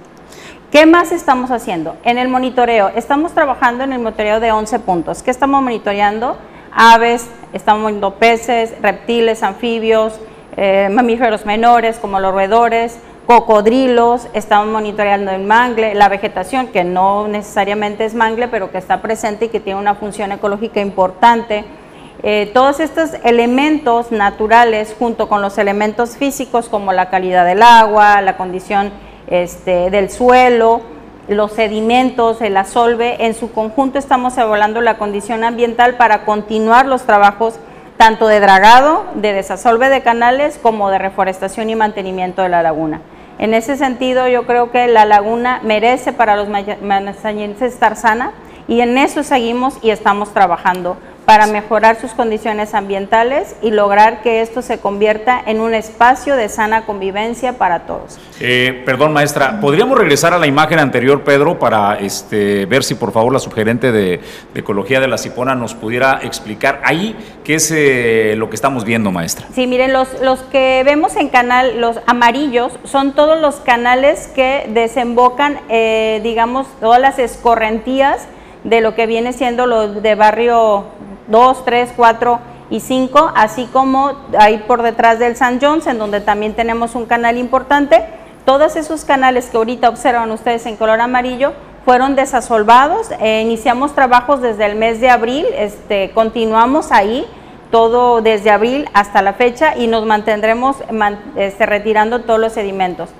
¿Qué más estamos haciendo? En el monitoreo, estamos trabajando en el monitoreo de 11 puntos. ¿Qué estamos monitoreando? Aves, estamos viendo peces, reptiles, anfibios, eh, mamíferos menores como los roedores, cocodrilos, estamos monitoreando el mangle, la vegetación, que no necesariamente es mangle, pero que está presente y que tiene una función ecológica importante eh, todos estos elementos naturales junto con los elementos físicos como la calidad del agua, la condición este, del suelo, los sedimentos, el asolve, en su conjunto estamos evaluando la condición ambiental para continuar los trabajos tanto de dragado, de desasolve de canales, como de reforestación y mantenimiento de la laguna. En ese sentido, yo creo que la laguna merece para los manzanillenses estar sana y en eso seguimos y estamos trabajando para mejorar sus condiciones ambientales y lograr que esto se convierta en un espacio de sana convivencia para todos. Eh, perdón, maestra, ¿podríamos regresar a la imagen anterior, Pedro, para este, ver si por favor la sugerente de, Ecología de la Cipona nos pudiera explicar ahí qué es eh, lo que estamos viendo, maestra? Sí, miren, los, los que vemos en canal, los amarillos, son todos los canales que desembocan, eh, digamos, todas las escorrentías de lo que viene siendo lo de barrio 2, 3, 4 y 5, así como ahí por detrás del San John's, en donde también tenemos un canal importante. Todos esos canales que ahorita observan ustedes en color amarillo fueron desasolvados. Eh, iniciamos trabajos desde el mes de abril, este, continuamos ahí todo desde abril hasta la fecha y nos mantendremos este, retirando todos los sedimentos.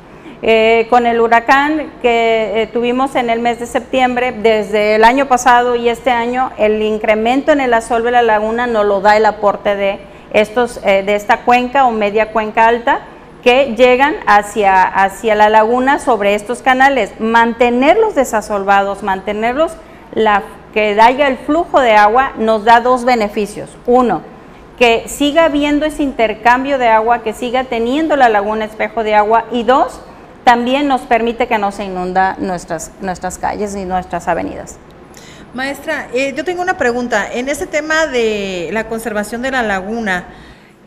Eh, con el huracán que eh, tuvimos en el mes de septiembre, desde el año pasado y este año, el incremento en el asolve de la laguna nos lo da el aporte de, estos, eh, de esta cuenca o media cuenca alta que llegan hacia, hacia la laguna sobre estos canales. Mantenerlos desasolvados, mantenerlos la, que haya el flujo de agua nos da dos beneficios. Uno, que siga habiendo ese intercambio de agua, que siga teniendo la laguna espejo de agua y dos, también nos permite que no se inunda nuestras, nuestras calles y nuestras avenidas. Maestra, eh, yo tengo una pregunta. En este tema de la conservación de la laguna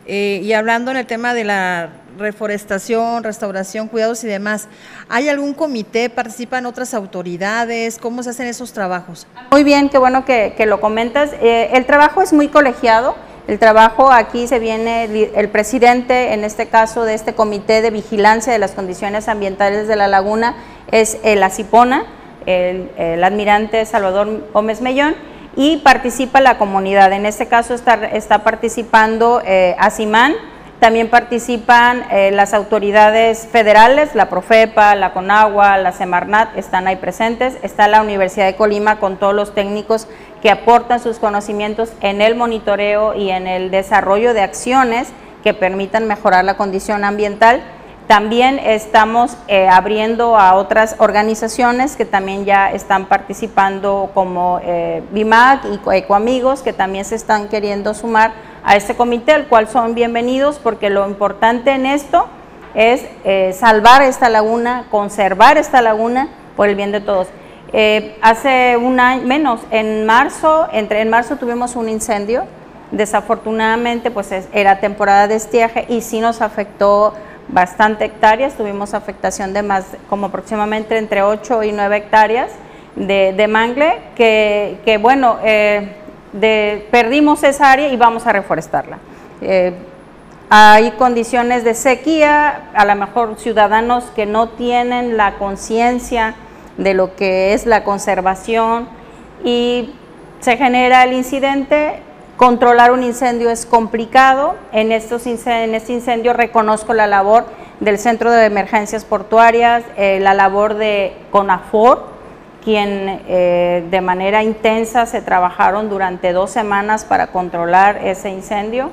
eh, y hablando en el tema de la reforestación, restauración, cuidados y demás, ¿hay algún comité? ¿Participan otras autoridades? ¿Cómo se hacen esos trabajos? Muy bien, qué bueno que, lo comentas. Eh, el trabajo es muy colegiado el trabajo aquí se viene, el presidente, en este caso de este comité de vigilancia de las condiciones ambientales de la laguna, es el Acipona, el, almirante Salvador Gómez Mellón, y participa la comunidad. En este caso está, está participando eh, Asimán, también participan eh, las autoridades federales, la Profepa, la Conagua, la Semarnat, están ahí presentes. Está la Universidad de Colima con todos los técnicos que aportan sus conocimientos en el monitoreo y en el desarrollo de acciones que permitan mejorar la condición ambiental. También estamos eh, abriendo a otras organizaciones que también ya están participando como eh, BIMAC y Ecoamigos, que también se están queriendo sumar a este comité, al cual son bienvenidos porque lo importante en esto es eh, salvar esta laguna, conservar esta laguna por el bien de todos. Eh, hace un año, menos, en marzo, entre en marzo tuvimos un incendio, desafortunadamente pues era temporada de estiaje y sí nos afectó bastante hectáreas, tuvimos afectación de más, como aproximadamente entre 8 y 9 hectáreas de, mangle, que, bueno, eh, perdimos esa área y vamos a reforestarla. Eh, hay condiciones de sequía, a lo mejor ciudadanos que no tienen la conciencia de lo que es la conservación y se genera el incidente. Controlar un incendio es complicado. En, estos en este incendio reconozco la labor del Centro de Emergencias Portuarias, eh, la labor de CONAFOR, quien eh, de manera intensa se trabajaron durante dos semanas para controlar ese incendio.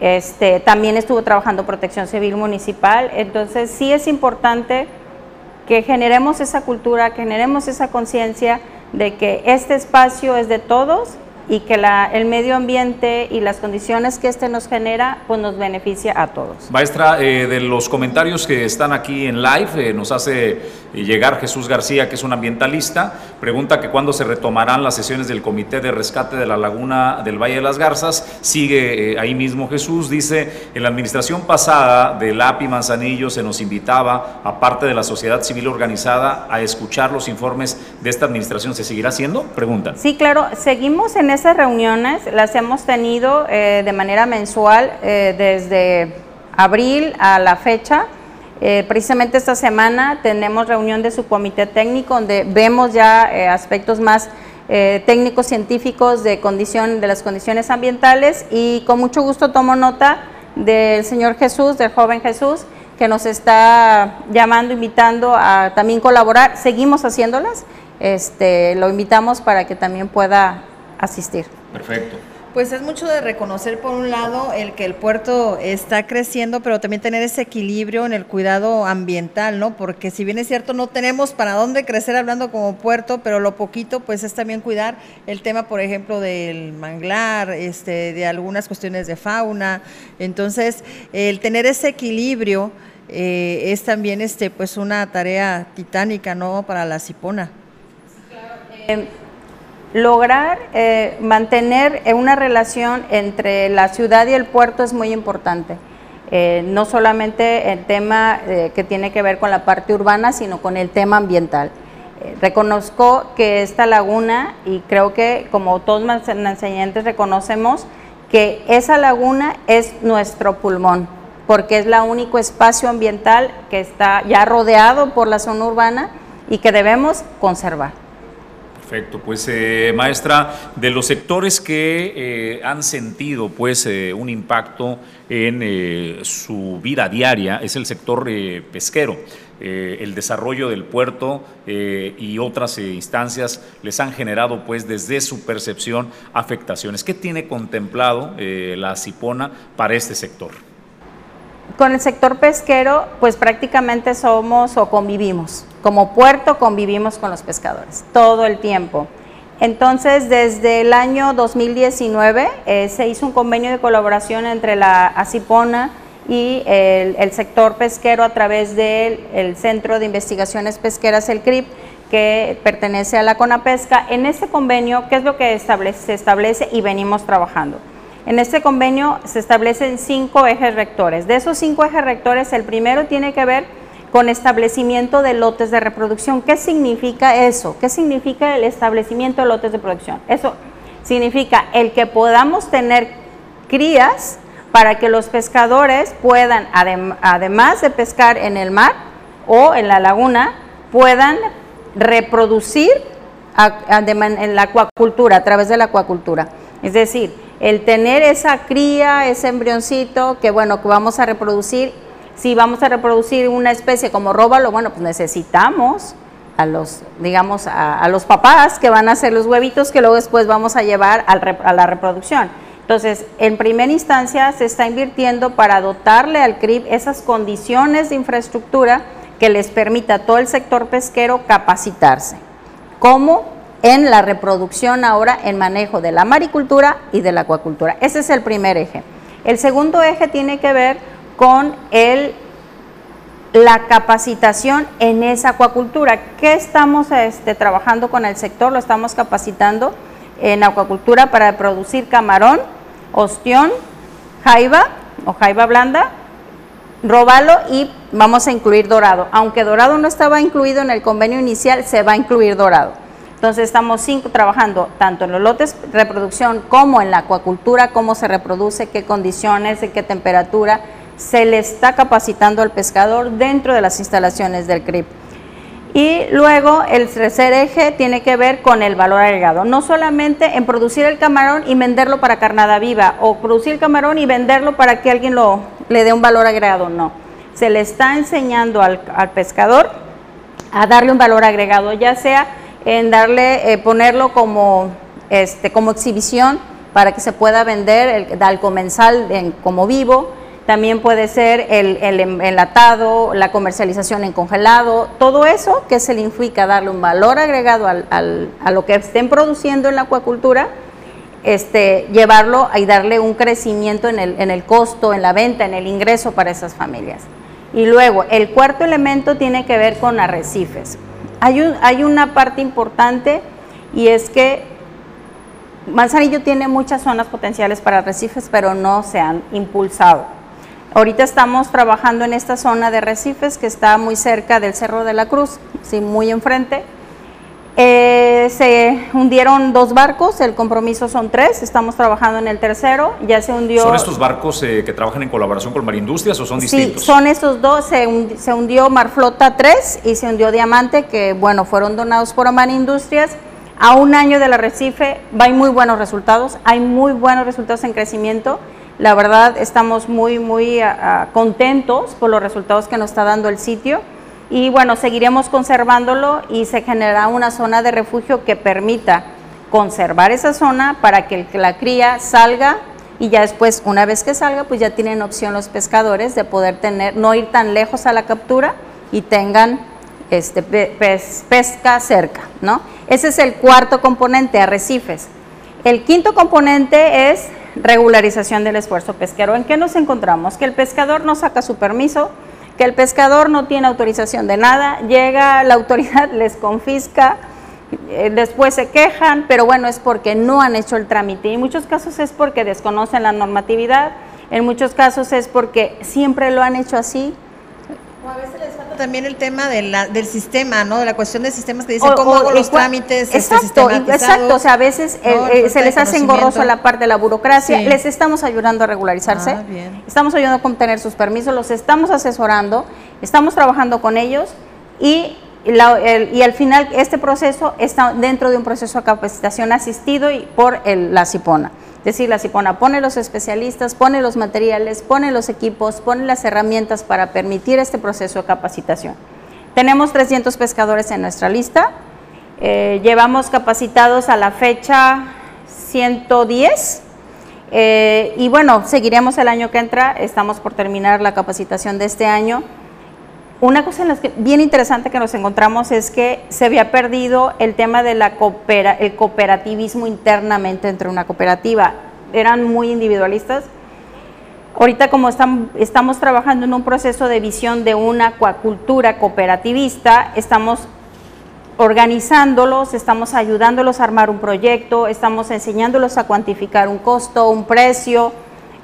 Este, también estuvo trabajando Protección Civil Municipal, entonces sí es importante que generemos esa cultura, que generemos esa conciencia de que este espacio es de todos y que la, el medio ambiente y las condiciones que este nos genera, pues nos beneficia a todos. Maestra, eh, de los comentarios que están aquí en live, eh, nos hace llegar Jesús García, que es un ambientalista, pregunta que cuándo se retomarán las sesiones del Comité de Rescate de la Laguna del Valle de las Garzas. Sigue eh, ahí mismo Jesús, dice, en la administración pasada del API Manzanillo se nos invitaba, aparte de la sociedad civil organizada, a escuchar los informes de esta administración. ¿Se seguirá haciendo? Preguntan. Sí, claro, seguimos en esas reuniones, las hemos tenido eh, de manera mensual eh, desde abril a la fecha. Eh, precisamente esta semana tenemos reunión de su comité técnico donde vemos ya aspectos más técnicos científicos de, condición, de las condiciones ambientales y con mucho gusto tomo nota del señor Jesús, del joven Jesús, que nos está llamando, invitando a también colaborar. Seguimos haciéndolas. Este, lo invitamos para que también pueda asistir. Perfecto. Pues es mucho de reconocer por un lado el que el puerto está creciendo, pero también tener ese equilibrio en el cuidado ambiental, ¿no? Porque si bien es cierto no tenemos para dónde crecer hablando como puerto, pero lo poquito pues es también cuidar el tema, por ejemplo, del manglar, este, de algunas cuestiones de fauna. Entonces, el tener ese equilibrio eh, es también este pues una tarea titánica, ¿no? Para la Cipona. Em, lograr eh, mantener eh, una relación entre la ciudad y el puerto es muy importante. Eh, no solamente el tema que tiene que ver con la parte urbana, sino con el tema ambiental. reconozco que esta laguna, y creo que como todos los enseñantes reconocemos, que esa laguna es nuestro pulmón, porque es el único espacio ambiental que está ya rodeado por la zona urbana y que debemos conservar. Perfecto, pues eh, maestra, de los sectores que eh, han sentido pues eh, un impacto en su vida diaria es el sector pesquero. el desarrollo del puerto y otras instancias les han generado pues desde su percepción afectaciones. ¿Qué tiene contemplado la CIPONA para este sector? Con el sector pesquero, pues prácticamente somos o convivimos. Como puerto convivimos con los pescadores todo el tiempo. Entonces, desde el año 2019 eh, se hizo un convenio de colaboración entre la ACIPONA y el, sector pesquero a través del Centro de Investigaciones Pesqueras, el CRIP, que pertenece a la CONAPESCA. En este convenio, ¿qué es lo que se establece y venimos trabajando? En este convenio se establecen cinco ejes rectores. De esos cinco ejes rectores, el primero tiene que ver con establecimiento de lotes de reproducción. ¿Qué significa eso? ¿Qué significa el establecimiento de lotes de producción? Eso significa el que podamos tener crías para que los pescadores puedan, además de pescar en el mar o en la laguna, puedan reproducir en la acuacultura, a través de la acuacultura. Es decir, el tener esa cría, ese embrioncito que bueno, que vamos a reproducir, si vamos a reproducir una especie como róbalo, bueno, pues necesitamos a los, digamos, a, los papás que van a hacer los huevitos que luego después vamos a llevar a la reproducción. Entonces, en primera instancia se está invirtiendo para dotarle al CRIP esas condiciones de infraestructura que les permita a todo el sector pesquero capacitarse. ¿Cómo? En la reproducción ahora en manejo de la maricultura y de la acuacultura. Ese es el primer eje. El segundo eje tiene que ver con el, la capacitación en esa acuacultura. ¿Qué estamos este, trabajando con el sector? Lo estamos capacitando en acuacultura para producir camarón, ostión, jaiba o jaiba blanda, robalo y vamos a incluir dorado. Aunque dorado no estaba incluido en el convenio inicial, se va a incluir dorado. Entonces estamos cinco, trabajando tanto en los lotes de reproducción como en la acuacultura, cómo se reproduce, qué condiciones, en qué temperatura. Se le está capacitando al pescador dentro de las instalaciones del CRIP. Y luego el tercer eje tiene que ver con el valor agregado. No solamente en producir el camarón y venderlo para carnada viva o producir el camarón y venderlo para que alguien lo, le dé un valor agregado, no. Se le está enseñando al, al pescador a darle un valor agregado, ya sea en darle, eh, ponerlo como, este, como exhibición para que se pueda vender el, al comensal como vivo. También puede ser el, el, enlatado, la comercialización en congelado, todo eso que se le implica darle un valor agregado al, al, a lo que estén produciendo en la acuacultura, este, llevarlo y darle un crecimiento en el, en el costo, en la venta, en el ingreso para esas familias. Y luego, el cuarto elemento tiene que ver con arrecifes. Hay, una parte importante y es que Manzanillo tiene muchas zonas potenciales para arrecifes, pero no se han impulsado. Ahorita estamos trabajando en esta zona de arrecifes que está muy cerca del Cerro de la Cruz, sí, muy enfrente. Eh, se hundieron dos barcos, el compromiso son tres, estamos trabajando en el tercero, ya se hundió... ¿Son estos barcos eh, que trabajan en colaboración con Marindustrias o son distintos? Sí, son estos dos, se, se hundió Marflota 3 y se hundió Diamante, que bueno, fueron donados por Marindustrias. A un año del arrecife hay muy buenos resultados, hay muy buenos resultados en crecimiento. La verdad estamos muy, muy contentos por los resultados que nos está dando el sitio y bueno, seguiremos conservándolo y se generará una zona de refugio que permita conservar esa zona para que la cría salga y ya después, una vez que salga, pues ya tienen opción los pescadores de poder tener, no ir tan lejos a la captura y tengan este, pesca cerca, ¿no? Ese es el cuarto componente, arrecifes. El quinto componente es regularización del esfuerzo pesquero. ¿En qué nos encontramos? Que el pescador no saca su permiso, que el pescador no tiene autorización de nada, llega la autoridad, les confisca, eh, después se quejan, pero bueno, es porque no han hecho el trámite. Y en muchos casos es porque desconocen la normatividad, en muchos casos es porque siempre lo han hecho así. O a veces les también el tema de la, del sistema, ¿no? De la cuestión de sistemas que dicen cómo hago los trámites. Este, exacto, exacto. O sea, a veces eh, se les hace engorroso la parte de la burocracia. Les estamos ayudando a regularizarse. Ah, estamos ayudando a obtener sus permisos, los estamos asesorando, estamos trabajando con ellos y y al final este proceso está dentro de un proceso de capacitación asistido y por la CIPONA. Es decir, la CIPONA pone los especialistas, pone los materiales, pone los equipos, pone las herramientas para permitir este proceso de capacitación. Tenemos 300 pescadores en nuestra lista, eh, llevamos capacitados a la fecha 110 eh, y bueno, seguiremos el año que entra, estamos por terminar la capacitación de este año una cosa bien interesante que nos encontramos es que se había perdido el tema del el cooperativismo internamente entre una cooperativa. Eran muy individualistas. Ahorita como estamos trabajando en un proceso de visión de una acuacultura cooperativista, estamos organizándolos, estamos ayudándolos a armar un proyecto, estamos enseñándolos a cuantificar un costo, un precio,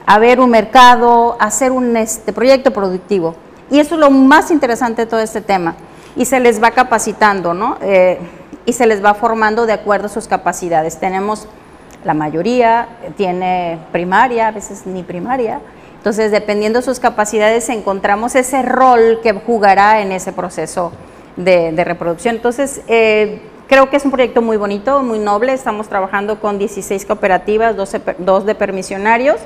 a ver un mercado, a hacer un este, proyecto productivo. Y eso es lo más interesante de todo este tema. Y se les va capacitando, ¿no? Eh, y se les va formando de acuerdo a sus capacidades. Tenemos, la mayoría tiene primaria, a veces ni primaria. Entonces, dependiendo de sus capacidades, encontramos ese rol que jugará en ese proceso de, reproducción. Entonces, eh, creo que es un proyecto muy bonito, muy noble. Estamos trabajando con 16 cooperativas, 12, 2 de permisionarios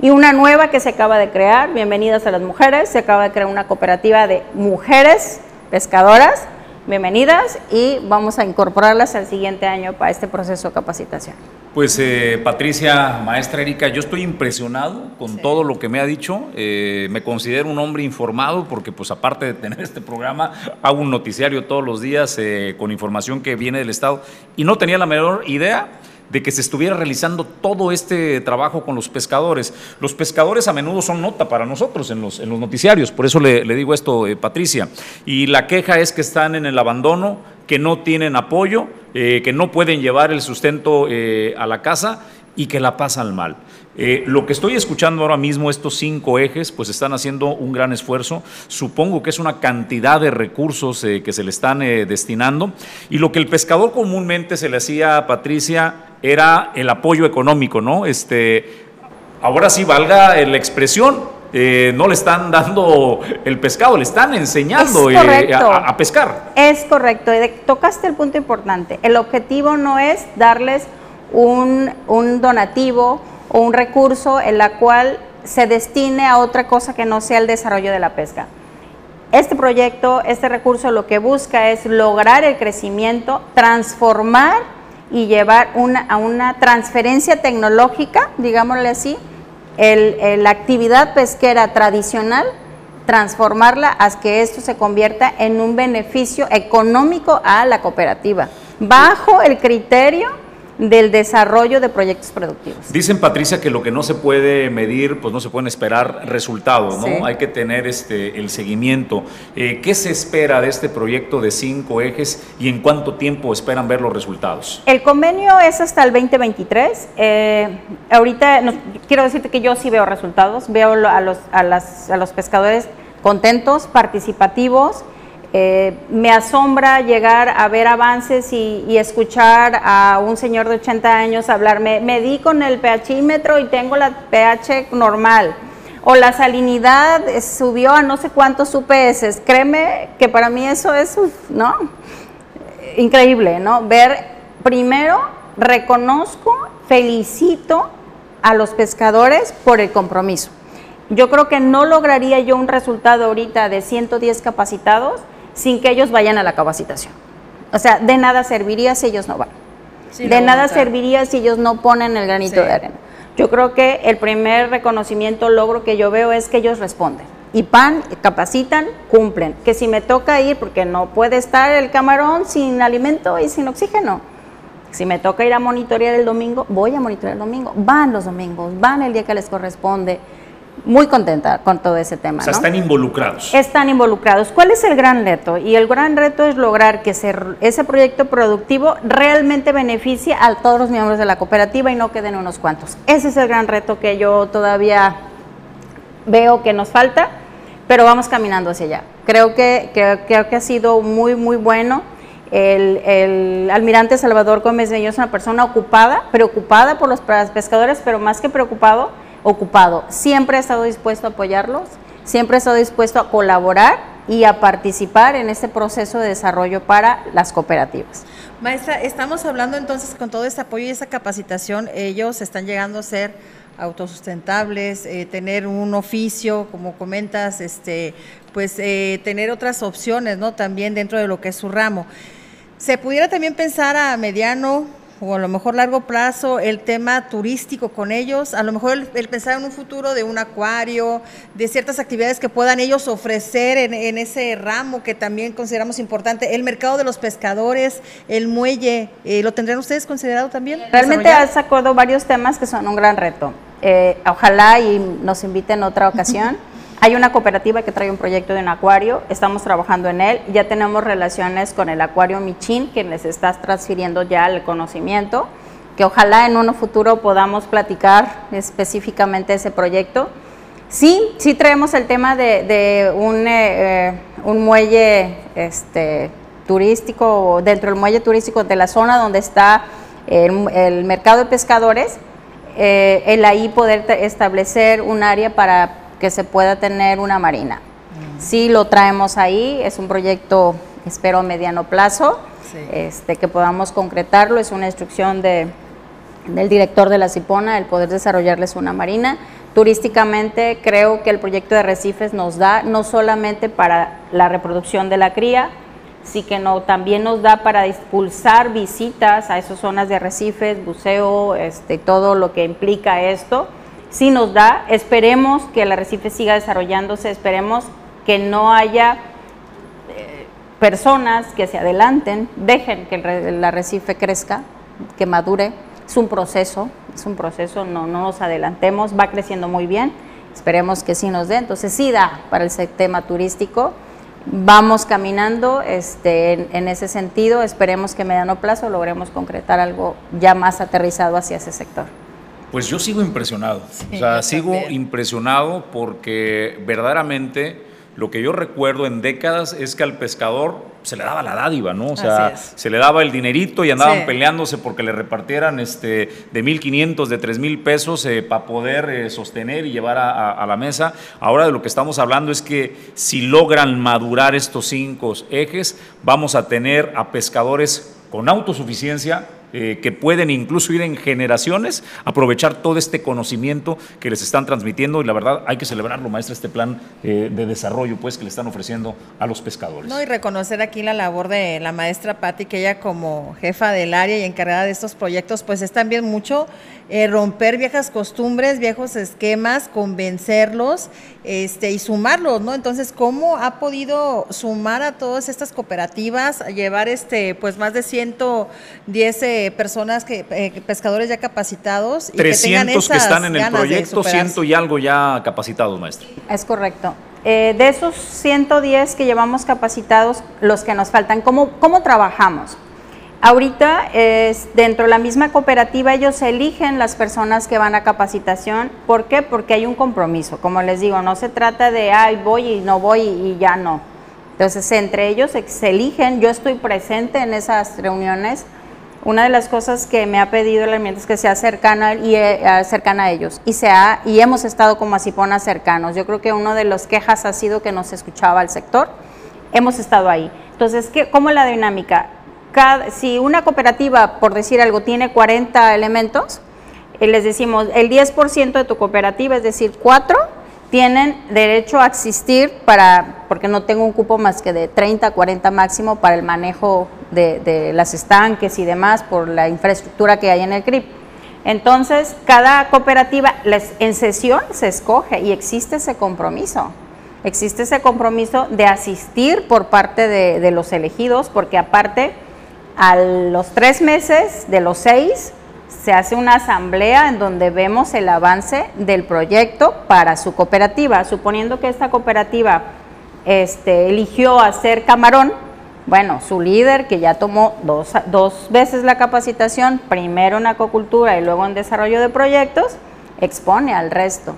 y una nueva que se acaba de crear, bienvenidas a las mujeres, se acaba de crear una cooperativa de mujeres pescadoras, bienvenidas y vamos a incorporarlas al siguiente año para este proceso de capacitación. Pues eh, Patricia, maestra Erika, yo estoy impresionado con todo lo que me ha dicho. Eh, me considero un hombre informado porque pues aparte de tener este programa, hago un noticiario todos los días eh, con información que viene del Estado y no tenía la menor idea de que se estuviera realizando todo este trabajo con los pescadores. Los pescadores a menudo son nota para nosotros en los, en los noticiarios, por eso le, digo esto, eh, Patricia. Y la queja es que están en el abandono, que no tienen apoyo, eh, que no pueden llevar el sustento eh, a la casa y que la pasan mal. Eh, lo que estoy escuchando ahora mismo, estos cinco ejes, pues están haciendo un gran esfuerzo. Supongo que es una cantidad de recursos eh, que se le están eh, destinando. Y lo que el pescador comúnmente se le hacía a Patricia era el apoyo económico, ¿no? Este, ahora sí, valga la expresión, no le están dando el pescado, le están enseñando a, pescar. Es correcto, tocaste el punto importante. El objetivo no es darles un, un donativo o un recurso en la cual se destine a otra cosa que no sea el desarrollo de la pesca. Este proyecto, este recurso lo que busca es lograr el crecimiento, transformar y llevar a una transferencia tecnológica, digámosle así, la actividad pesquera tradicional, transformarla hasta que esto se convierta en un beneficio económico a la cooperativa, bajo el criterio del desarrollo de proyectos productivos. Dicen Patricia que lo que no se puede medir, pues no se pueden esperar resultados, ¿no? Hay que tener este el seguimiento. Eh, ¿Qué se espera de este proyecto de cinco ejes y en cuánto tiempo esperan ver los resultados? El convenio es hasta el 2023. Eh, ahorita quiero decirte que yo sí veo resultados, veo a los, a, las, a los pescadores contentos, participativos eh, me asombra llegar a ver avances y, escuchar a un señor de 80 años hablarme, me di con el pHímetro y tengo la pH normal. O la salinidad subió a no sé cuántos UPS. Créeme que para mí eso es, ¿no? Increíble, ¿no? Ver, primero, reconozco, felicito a los pescadores por el compromiso. Yo creo que no lograría yo un resultado ahorita de 110 capacitados sin que ellos vayan a la capacitación. O sea, de nada serviría si ellos no van. de nada serviría si ellos no ponen el granito de arena. Yo creo que el primer reconocimiento, logro que yo veo es que ellos responden. Y pan, capacitan, cumplen. Que si me toca ir, porque no puede estar el camarón sin alimento y sin oxígeno. Si me toca ir a monitorear el domingo, voy a monitorear el domingo. Van los domingos, van el día que les corresponde muy contenta con todo ese tema. O sea, están involucrados. Están involucrados. ¿Cuál es el gran reto? Y el gran reto es lograr que ese proyecto productivo realmente beneficie a todos los miembros de la cooperativa y no queden unos cuantos. Ese es el gran reto que yo todavía veo que nos falta, pero vamos caminando hacia allá. Creo que, creo que ha sido muy, muy bueno. El, el, almirante Salvador Gómez Bello es una persona ocupada, preocupada por los pescadores, pero más que preocupado, ocupado. Siempre he estado dispuesto a apoyarlos, siempre he estado dispuesto a colaborar y a participar en este proceso de desarrollo para las cooperativas. Maestra, estamos hablando entonces con todo este apoyo y esa capacitación, ellos están llegando a ser autosustentables, eh, tener un oficio, como comentas, este, pues eh, tener otras opciones, ¿no? También dentro de lo que es su ramo. Se pudiera también pensar a mediano o a lo mejor largo plazo el tema turístico con ellos, a lo mejor el, pensar en un futuro de un acuario, de ciertas actividades que puedan ellos ofrecer en, ese ramo que también consideramos importante, el mercado de los pescadores, el muelle, eh, ¿lo tendrían ustedes considerado también? Realmente has acordado varios temas que son un gran reto. Eh, ojalá y nos inviten en otra ocasión. Hay una cooperativa que trae un proyecto de un acuario, estamos trabajando en él, ya tenemos relaciones con el acuario Michin, que les está transfiriendo ya el conocimiento, que ojalá en un futuro podamos platicar específicamente ese proyecto. Sí, sí traemos el tema de, un, eh, un, muelle este, turístico, dentro del muelle turístico de la zona donde está el, mercado de pescadores, eh, el ahí poder establecer un área para que se pueda tener una marina. Sí lo traemos ahí, es un proyecto, espero, a mediano plazo, este, que podamos concretarlo, es una instrucción de, del director de la Cipona, el poder desarrollarles una marina. Turísticamente creo que el proyecto de Recifes nos da no solamente para la reproducción de la cría, sí que no, también nos da para impulsar visitas a esas zonas de arrecifes, buceo, este, todo lo que implica esto sí nos da. Esperemos que el arrecife siga desarrollándose, esperemos que no haya eh, personas que se adelanten, dejen que el, arrecife crezca, que madure. Es un proceso, es un proceso, no, no nos adelantemos, va creciendo muy bien, esperemos que sí nos dé. Entonces sí da para el tema turístico. Vamos caminando este, en, ese sentido, esperemos que a mediano plazo logremos concretar algo ya más aterrizado hacia ese sector. Pues yo sigo impresionado. o sea, sigo impresionado porque verdaderamente lo que yo recuerdo en décadas es que al pescador se le daba la dádiva, ¿no? O sea, se le daba el dinerito y andaban peleándose porque le repartieran este, de 1.500, de 3.000 pesos eh, para poder eh, sostener y llevar a, la mesa. Ahora de lo que estamos hablando es que si logran madurar estos cinco ejes, vamos a tener a pescadores con autosuficiencia eh, que pueden incluso ir en generaciones, aprovechar todo este conocimiento que les están transmitiendo y la verdad hay que celebrarlo, maestra, este plan eh, de desarrollo pues que le están ofreciendo a los pescadores. No, y reconocer aquí la labor de la maestra Patti, que ella como jefa del área y encargada de estos proyectos, pues es también mucho eh, romper viejas costumbres, viejos esquemas, convencerlos este, y sumarlos, ¿no? Entonces, ¿cómo ha podido sumar a todas estas cooperativas, llevar este, pues más de 110 eh, personas, que, eh, pescadores ya capacitados? Y 300 que, están en el proyecto, ciento y algo ya capacitados, maestro. Es correcto. de esos 110 que llevamos capacitados, los que nos faltan, ¿cómo, cómo trabajamos? Ahorita es dentro de la misma cooperativa ellos eligen las personas que van a capacitación. ¿Por qué? Porque hay un compromiso. Como les digo, no se trata de, ay, voy y no voy y ya no. Entonces, entre ellos se eligen, yo estoy presente en esas reuniones. Una de las cosas que me ha pedido el ambiente es que sea cercana, y, eh, cercana a ellos y, sea, y hemos estado como Asipona cercanos. Yo creo que uno de los quejas ha sido que nos escuchaba el sector. Hemos estado ahí. Entonces, ¿qué, ¿cómo la dinámica? Si una cooperativa, por decir algo, tiene 40 elementos, eh, les decimos el 10% de tu cooperativa, es decir, 4, tienen derecho a existir para, porque no tengo un cupo más que de 30, 40 máximo para el manejo de, las estanques y demás por la infraestructura que hay en el CRIP. Entonces, cada cooperativa en sesión se escoge y existe ese compromiso. Existe ese compromiso de asistir por parte de, de los elegidos, porque aparte a los tres meses de los seis se hace una asamblea en donde vemos el avance del proyecto para su cooperativa. Suponiendo que esta cooperativa este, eligió hacer camarón, bueno, su líder que ya tomó dos, dos veces la capacitación, primero en acuacultura y luego en desarrollo de proyectos, expone al resto.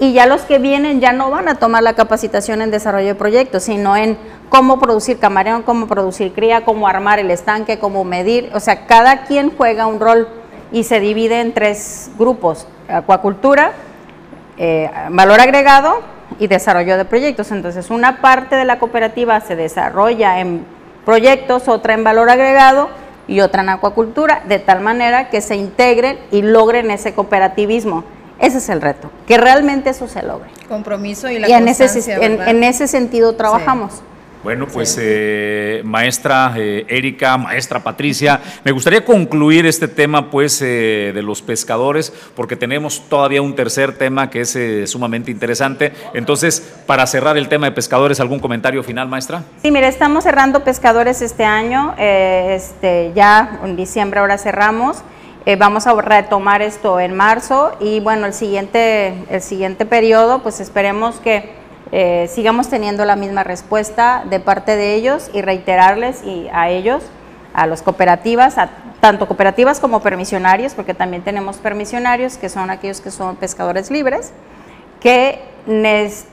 Y ya los que vienen ya no van a tomar la capacitación en desarrollo de proyectos, sino en cómo producir camarón, cómo producir cría, cómo armar el estanque, cómo medir. O sea, cada quien juega un rol y se divide en tres grupos. Acuacultura, eh, valor agregado y desarrollo de proyectos. Entonces, una parte de la cooperativa se desarrolla en proyectos, otra en valor agregado y otra en acuacultura, de tal manera que se integren y logren ese cooperativismo. Ese es el reto, que realmente eso se logre. Compromiso y la y en ese, constancia, en, ¿verdad? en ese sentido trabajamos. Bueno, pues eh, maestra eh, Erika, maestra Patricia, me gustaría concluir este tema pues eh, de los pescadores porque tenemos todavía un tercer tema que es eh, sumamente interesante. Entonces, para cerrar el tema de pescadores, ¿algún comentario final, maestra? Sí, mire, estamos cerrando pescadores este año, eh, este, ya en diciembre ahora cerramos, eh, vamos a retomar esto en marzo y bueno, el siguiente, el siguiente periodo, pues esperemos que eh, sigamos teniendo la misma respuesta de parte de ellos y reiterarles y a ellos, a las cooperativas, tanto cooperativas como permisionarios, porque también tenemos permisionarios que son aquellos que son pescadores libres, que,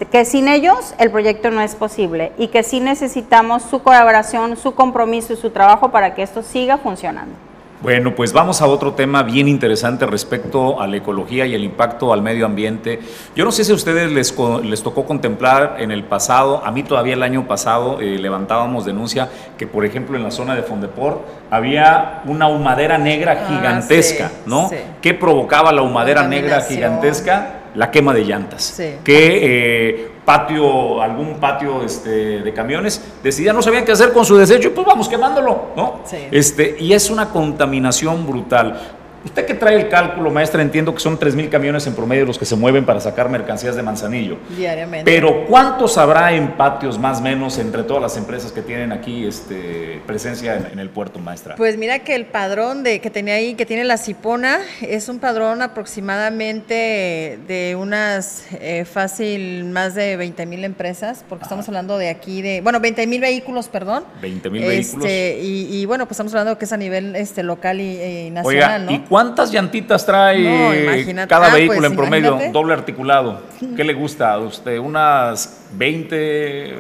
que sin ellos el proyecto no es posible y que sí necesitamos su colaboración, su compromiso y su trabajo para que esto siga funcionando. Bueno, pues vamos a otro tema bien interesante respecto a la ecología y el impacto al medio ambiente. Yo no sé si a ustedes les, les tocó contemplar en el pasado, a mí todavía el año pasado eh, levantábamos denuncia que, por ejemplo, en la zona de Fondeport había una humadera negra Ah, gigantesca, sí, ¿no? sí. ¿Qué provocaba la humadera negra gigantesca? La quema de llantas. Sí. Que eh, patio, algún patio este, de camiones decidían, no sabían qué hacer con su desecho, y pues vamos quemándolo, ¿no? Sí. Este, y es una contaminación brutal. Usted que trae el cálculo, maestra, entiendo que son 3.000 camiones en promedio los que se mueven para sacar mercancías de Manzanillo. Diariamente. Pero ¿cuántos habrá en patios más o menos entre todas las empresas que tienen aquí este, presencia en, en el puerto, maestra? Pues mira que el padrón de que tenía ahí, que tiene la Cipona, es un padrón aproximadamente de unas eh, fácil más de 20 mil empresas, porque estamos hablando de aquí de, bueno, 20 mil vehículos, perdón. 20,000 Este, Y, y, bueno, pues estamos hablando que es a nivel este local y, y Oiga, nacional, ¿no? ¿y cuántas llantitas trae No, cada Ah, vehículo pues, en promedio? imagínate. Doble articulado. ¿Qué le gusta a usted? ¿Unas 20,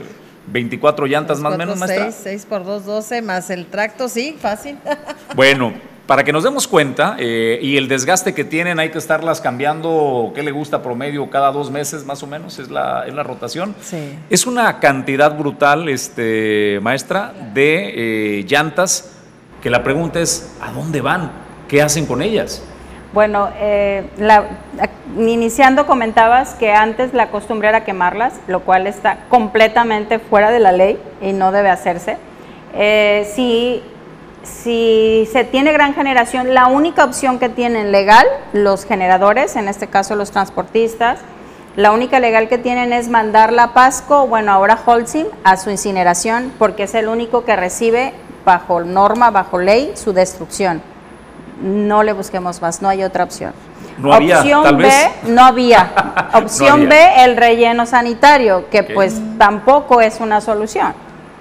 24 llantas más o menos, maestra? 6, 6 por 2, 12, más el tracto, sí, fácil. Bueno, para que nos demos cuenta, eh, y el desgaste que tienen, hay que estarlas cambiando, ¿qué le gusta promedio? Cada dos meses más o menos es la, es la rotación. Sí. Es una cantidad brutal, este, maestra, de eh, llantas, que la pregunta es, ¿a dónde van? ¿Qué hacen con ellas? Bueno, eh, la- iniciando comentabas que antes la costumbre era quemarlas, lo cual está completamente fuera de la ley y no debe hacerse. Eh, si, si se tiene gran generación, la única opción que tienen legal los generadores, en este caso los transportistas, la única legal que tienen es mandarla a Pasco, bueno, ahora Holcim, a su incineración, porque es el único que recibe bajo norma, bajo ley, su destrucción no le busquemos más, no hay otra opción. No había, opción tal B, vez. no había. Opción había. B, el relleno sanitario, que pues tampoco es una solución.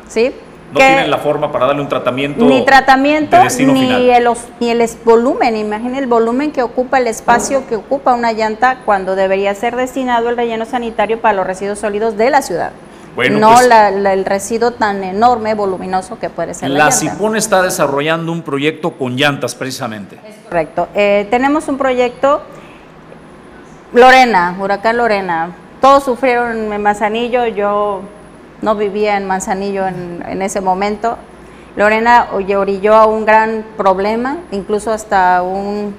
¿Sí? No Que tienen la forma para darle un tratamiento. ni tratamiento, de ni final. el, ni el volumen. Imaginen el volumen que ocupa, el espacio que ocupa una llanta cuando debería ser destinado el relleno sanitario para los residuos sólidos de la ciudad. Bueno, no pues- la- la- el residuo tan enorme, voluminoso que puede ser la, La está desarrollando un proyecto con llantas, precisamente. Correcto. Eh, tenemos un proyecto, Lorena, Huracán Lorena. Todos sufrieron en Manzanillo, yo no vivía en Manzanillo en, en ese momento. Lorena orilló a un gran problema, incluso hasta un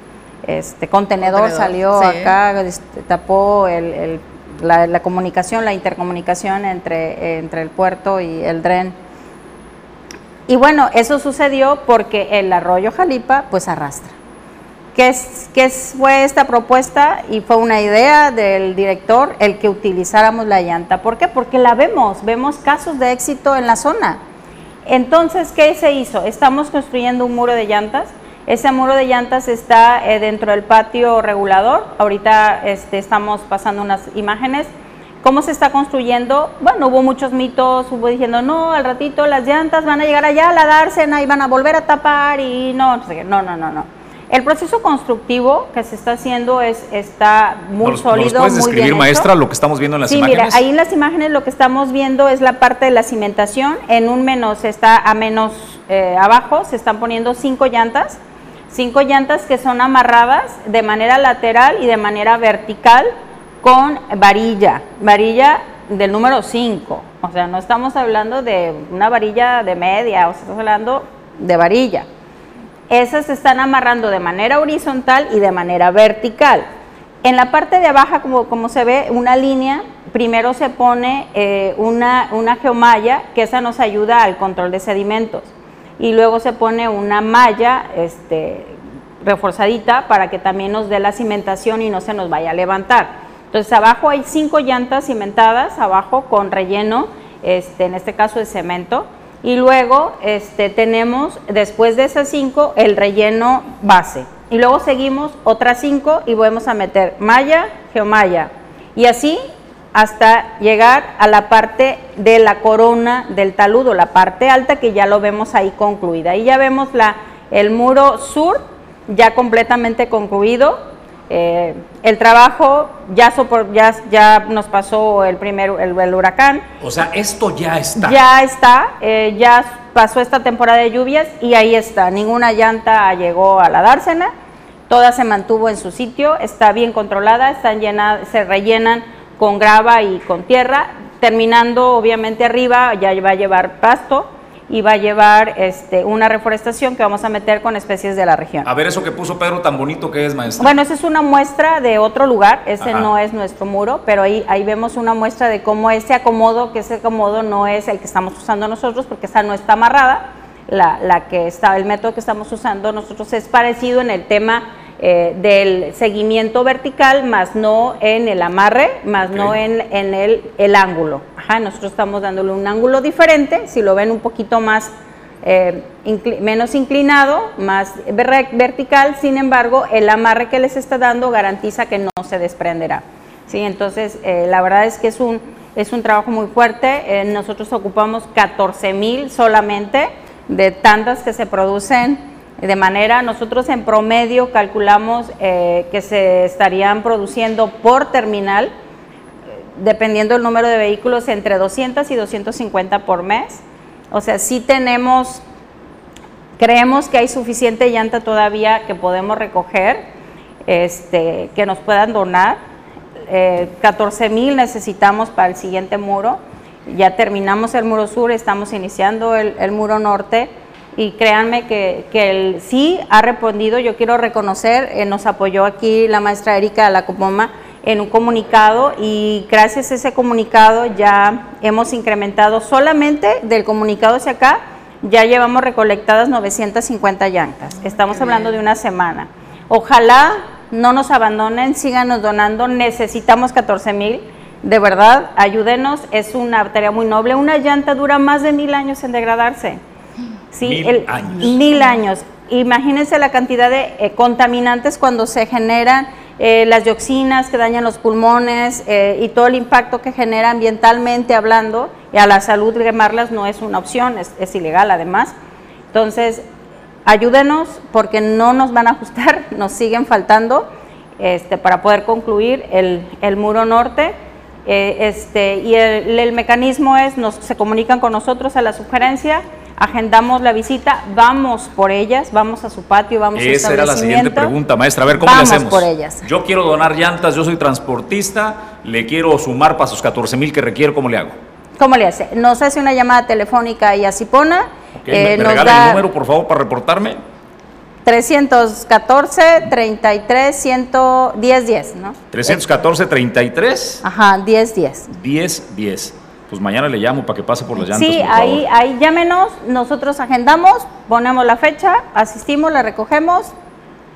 este, contenedor, Contenedor, salió sí. acá, este, tapó el- el- la, comunicación, la intercomunicación entre, entre el puerto y el dren. Y bueno, eso sucedió porque el arroyo Jalipa pues arrastra. ¿Qué, es, qué fue esta propuesta? Y fue una idea del director el que utilizáramos la llanta. ¿Por qué? Porque la vemos, vemos casos de éxito en la zona. Entonces, ¿qué se hizo? Estamos construyendo un muro de llantas. Ese muro de llantas está eh, dentro del patio regulador. Ahorita este, estamos pasando unas imágenes. ¿Cómo se está construyendo? Bueno, hubo muchos mitos, hubo diciendo, no, al ratito las llantas van a llegar allá a la dársena y van a volver a tapar y no, no, no, no, no. El proceso constructivo que se está haciendo es, está muy ¿Nos, nos sólido, puedes muy describir, bien hecho. maestra, lo que estamos viendo en las sí, imágenes? mira, ahí en las imágenes lo que estamos viendo es la parte de la cimentación. En un menos está a menos eh, abajo, se están poniendo cinco llantas, cinco llantas que son amarradas de manera lateral y de manera vertical con varilla, varilla del número 5, o sea, no estamos hablando de una varilla de media, estamos hablando de varilla. Esas se están amarrando de manera horizontal y de manera vertical. En la parte de abajo, como, como se ve, una línea, primero se pone eh, una, una geomalla, que esa nos ayuda al control de sedimentos. Y luego se pone una malla este, reforzadita para que también nos dé la cimentación y no se nos vaya a levantar. Entonces abajo hay cinco llantas cimentadas, abajo con relleno, este, en este caso de cemento. Y luego este, tenemos, después de esas cinco, el relleno base y luego seguimos otras cinco y volvemos a meter malla, geomalla y así hasta llegar a la parte de la corona del taludo, la parte alta que ya lo vemos ahí concluida. Ahí ya vemos la, el muro sur ya completamente concluido. Eh, el trabajo ya, ya, ya nos pasó el primer el, huracán. O sea, esto ya está. Ya está, eh, ya pasó esta temporada de lluvias y ahí está. Ninguna llanta llegó a la dársena toda se mantuvo en su sitio, está bien controlada, están llenadas, se rellenan con grava y con tierra, terminando obviamente arriba ya va a llevar pasto y va a llevar este, una reforestación que vamos a meter con especies de la región. A ver eso que puso Pedro tan bonito que es, maestra. Bueno, esa es una muestra de otro lugar, ese no es nuestro muro, pero ahí, ahí vemos una muestra de cómo ese acomodo, que ese acomodo no es el que estamos usando nosotros porque esa no está amarrada, la, la que está, el método que estamos usando nosotros es parecido en el tema eh, del seguimiento vertical, más no en el amarre, más no en, en el, el, ángulo. Ajá, nosotros estamos dándole un ángulo diferente, si lo ven un poquito más, eh, menos inclinado, más vertical, sin embargo, el amarre que les está dando garantiza que no se desprenderá. ¿sí? Entonces, eh, la verdad es que es un, es un trabajo muy fuerte. nosotros ocupamos 14 mil solamente de tandas que se producen de manera, nosotros en promedio calculamos eh, que se estarían produciendo por terminal, dependiendo del número de vehículos, entre 200 y 250 por mes. O sea, sí tenemos, creemos que hay suficiente llanta todavía que podemos recoger, este, que nos puedan donar. 14 eh, mil necesitamos para el siguiente muro. Ya terminamos el muro sur, estamos iniciando el muro norte y créanme que, que sí ha respondido, yo quiero reconocer, eh, nos apoyó aquí la maestra Erika de la Copoma en un comunicado y gracias a ese comunicado ya hemos incrementado solamente del comunicado hacia acá, ya llevamos recolectadas 950 llantas, estamos hablando de una semana. Ojalá no nos abandonen, síganos donando, necesitamos 14 mil, de verdad, ayúdenos, es una tarea muy noble, una llanta dura más de mil años en degradarse ¿sí? Mil años. Mil años. Imagínense la cantidad de eh, contaminantes cuando se generan eh, las dioxinas que dañan los pulmones eh, y todo el impacto que genera ambientalmente hablando y a la salud quemarlas no es una opción, es, ilegal además. Entonces, ayúdenos porque no nos van a ajustar, nos siguen faltando este, para poder concluir el, el muro norte. este, y el, el mecanismo es, nos, se comunican con nosotros a la sugerencia, agendamos la visita, vamos por ellas, vamos a su patio, vamos Esa a era la siguiente pregunta, maestra. A ver, ¿cómo vamos le hacemos? por ellas. Yo quiero donar llantas, yo soy transportista, le quiero sumar para sus 14 mil que requiero, ¿cómo le hago? ¿Cómo le hace? Nos hace una llamada telefónica y así pone. Okay, ¿Me, regala el número, por favor, para reportarme? 314 33 110 10, ¿no? 314 33 Ajá, 10 10. 10 10 pues mañana le llamo para que pase por las llantas. Sí, ahí, ahí llámenos, nosotros agendamos, ponemos la fecha, asistimos, la recogemos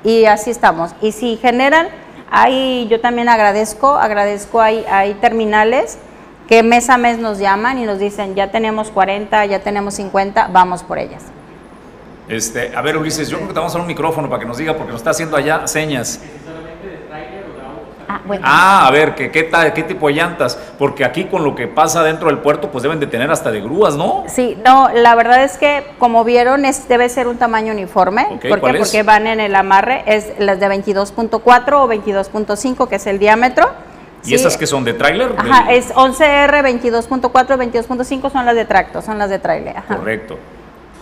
y así estamos. Y si generan, ahí yo también agradezco, agradezco, hay, hay terminales que mes a mes nos llaman y nos dicen, ya tenemos 40, ya tenemos 50, vamos por ellas. Este, a ver, Ulises, yo creo que te vamos a dar un micrófono para que nos diga, porque nos está haciendo allá señas. Ah, bueno. ah, a ver, ¿qué, qué, tal, ¿qué tipo de llantas? Porque aquí con lo que pasa dentro del puerto, pues deben de tener hasta de grúas, ¿no? Sí, no, la verdad es que como vieron, es, debe ser un tamaño uniforme. Okay, ¿Por qué? Porque van en el amarre, es las de 22.4 o 22.5, que es el diámetro. ¿Y esas que son de tráiler? Ajá, es 11R, 22.4, 22.5 son las de tracto, son las de tráiler. Correcto.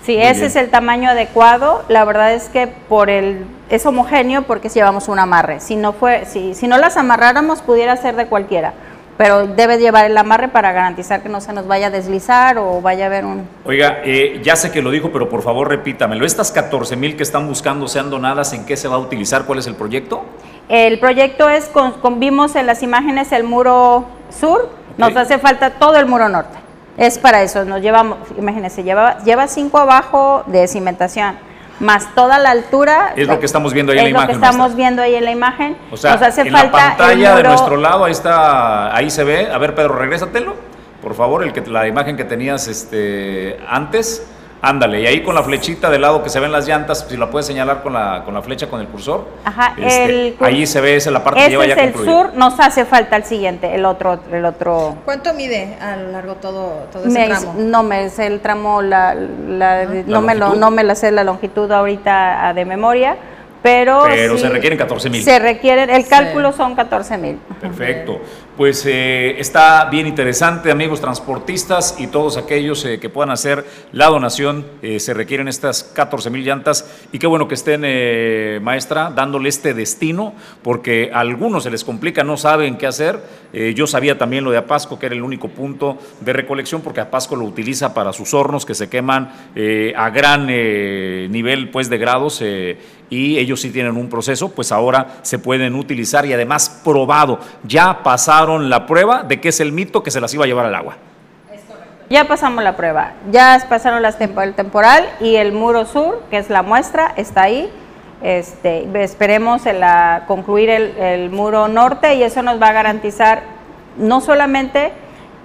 Sí, Muy ese bien. es el tamaño adecuado. La verdad es que por el es homogéneo porque llevamos un amarre. Si no fue, si, si no las amarráramos pudiera ser de cualquiera. pero debe llevar el amarre para garantizar que no se nos vaya a deslizar o vaya a haber un... Oiga, eh, ya sé que lo dijo, pero por favor repítamelo. ¿Estas 14 mil que están buscando sean donadas, en qué se va a utilizar? ¿Cuál es el proyecto? El proyecto es, con, vimos en las imágenes el muro sur, nos hace falta todo el muro norte. Es para eso, nos llevamos, imagínense, lleva, lleva cinco abajo de cimentación más toda la altura. Es lo que estamos viendo ahí en la imagen. Es lo que estamos viendo ahí en la imagen. O sea, Nos hace en falta la pantalla de nuestro lado, ahí está, ahí se ve. A ver, Pedro, regrésatelo, por favor, el que, la imagen que tenías este, antes. Ándale, y ahí con la flechita del lado que se ven las llantas, si la puedes señalar con la, con la flecha, con el cursor. Ajá, este, ahí se ve, esa la parte que lleva ya es el sur, nos hace falta el siguiente, el otro, el otro. ¿Cuánto mide a lo largo todo, todo ese tramo? No me sé el tramo, la, la, no, me lo, no me la sé la longitud ahorita de memoria, pero, pero se requieren 14 mil. Se requieren, el cálculo son 14 mil. Perfecto. Pues eh, está bien interesante, amigos transportistas y todos aquellos eh, que puedan hacer la donación. Eh, se requieren estas 14 mil llantas y qué bueno que estén, maestra, dándole este destino, porque a algunos se les complica, no saben qué hacer. yo sabía también lo de Apasco, que era el único punto de recolección, porque Apasco lo utiliza para sus hornos que se queman a gran nivel pues, de grados y ellos sí tienen un proceso, pues ahora se pueden utilizar y además probado, ya pasaron la prueba de que es el mito que se las iba a llevar al agua. Ya pasamos la prueba, ya pasaron las el temporal y el muro sur, que es la muestra, está ahí. Este, esperemos en la, concluir el, el muro norte y eso nos va a garantizar no solamente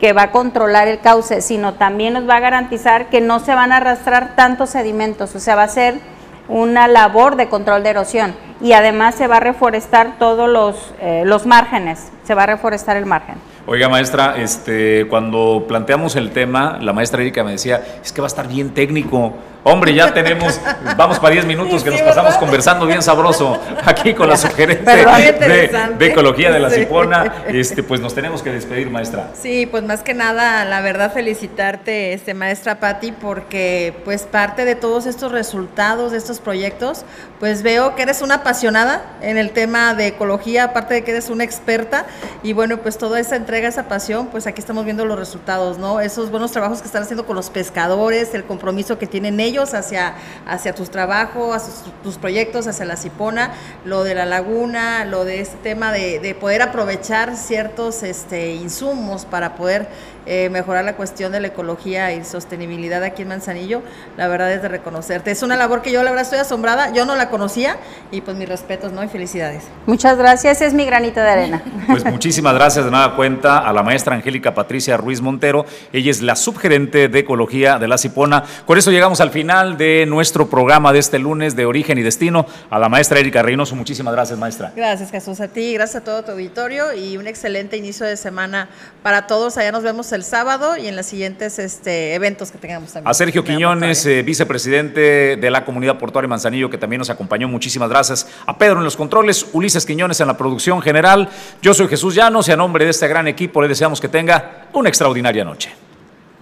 que va a controlar el cauce, sino también nos va a garantizar que no se van a arrastrar tantos sedimentos, o sea, va a ser una labor de control de erosión y además se va a reforestar todos los, eh, los márgenes, se va a reforestar el margen. Oiga, maestra, este, cuando planteamos el tema, la maestra Erika me decía, es que va a estar bien técnico. Hombre, ya tenemos, vamos para 10 minutos que nos pasamos conversando bien sabroso aquí con la sugerente de, Ecología de la Cipona. Este, pues nos tenemos que despedir, maestra. Sí, pues más que nada, la verdad, felicitarte, este, maestra Patti, porque pues parte de todos estos resultados, de estos proyectos, pues veo que eres una apasionada en el tema de ecología, aparte de que eres una experta, y bueno, pues toda esa entrega, esa pasión, pues aquí estamos viendo los resultados, ¿no? Esos buenos trabajos que están haciendo con los pescadores, el compromiso que tienen ellos hacia, hacia tus trabajos, tus proyectos, hacia la Cipona, lo de la laguna, lo de este tema de, de poder aprovechar ciertos este, insumos para poder eh, mejorar la cuestión de la ecología y sostenibilidad aquí en Manzanillo, la verdad es de reconocerte. Es una labor que yo la verdad estoy asombrada, yo no la conocía y pues mis respetos, ¿no? Y felicidades. Muchas gracias, es mi granito de arena. Pues muchísimas gracias de nada cuenta a la maestra Angélica Patricia Ruiz Montero, ella es la subgerente de ecología de la Cipona. Con eso llegamos al final de nuestro programa de este lunes de Origen y Destino. A la maestra Erika Reynoso, muchísimas gracias, maestra. Gracias, Jesús, a ti, gracias a todo tu auditorio y un excelente inicio de semana para todos. Allá nos vemos el sábado y en los siguientes este, eventos que tengamos también. A Sergio Quiñones, eh, vicepresidente de la Comunidad Portuaria Manzanillo, que también nos acompañó. Muchísimas gracias. A Pedro en los controles, Ulises Quiñones en la producción general. Yo soy Jesús Llanos y a nombre de este gran equipo le deseamos que tenga una extraordinaria noche.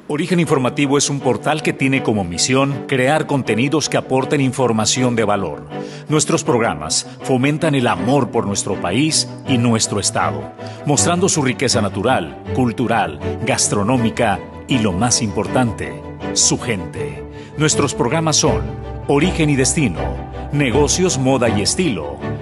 Origen Informativo es un portal que tiene como misión crear contenidos que aporten información de valor. Nuestros programas fomentan el amor por nuestro país y nuestro Estado, mostrando su riqueza natural, cultural, gastronómica y lo más importante, su gente. Nuestros programas son Origen y Destino, Negocios, Moda y Estilo,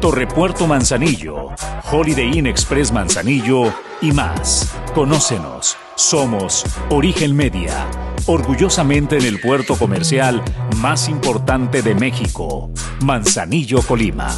Torrepuerto Manzanillo, Holiday Inn Express Manzanillo y más. Conócenos. Somos Origen Media, orgullosamente en el puerto comercial más importante de México, Manzanillo, Colima.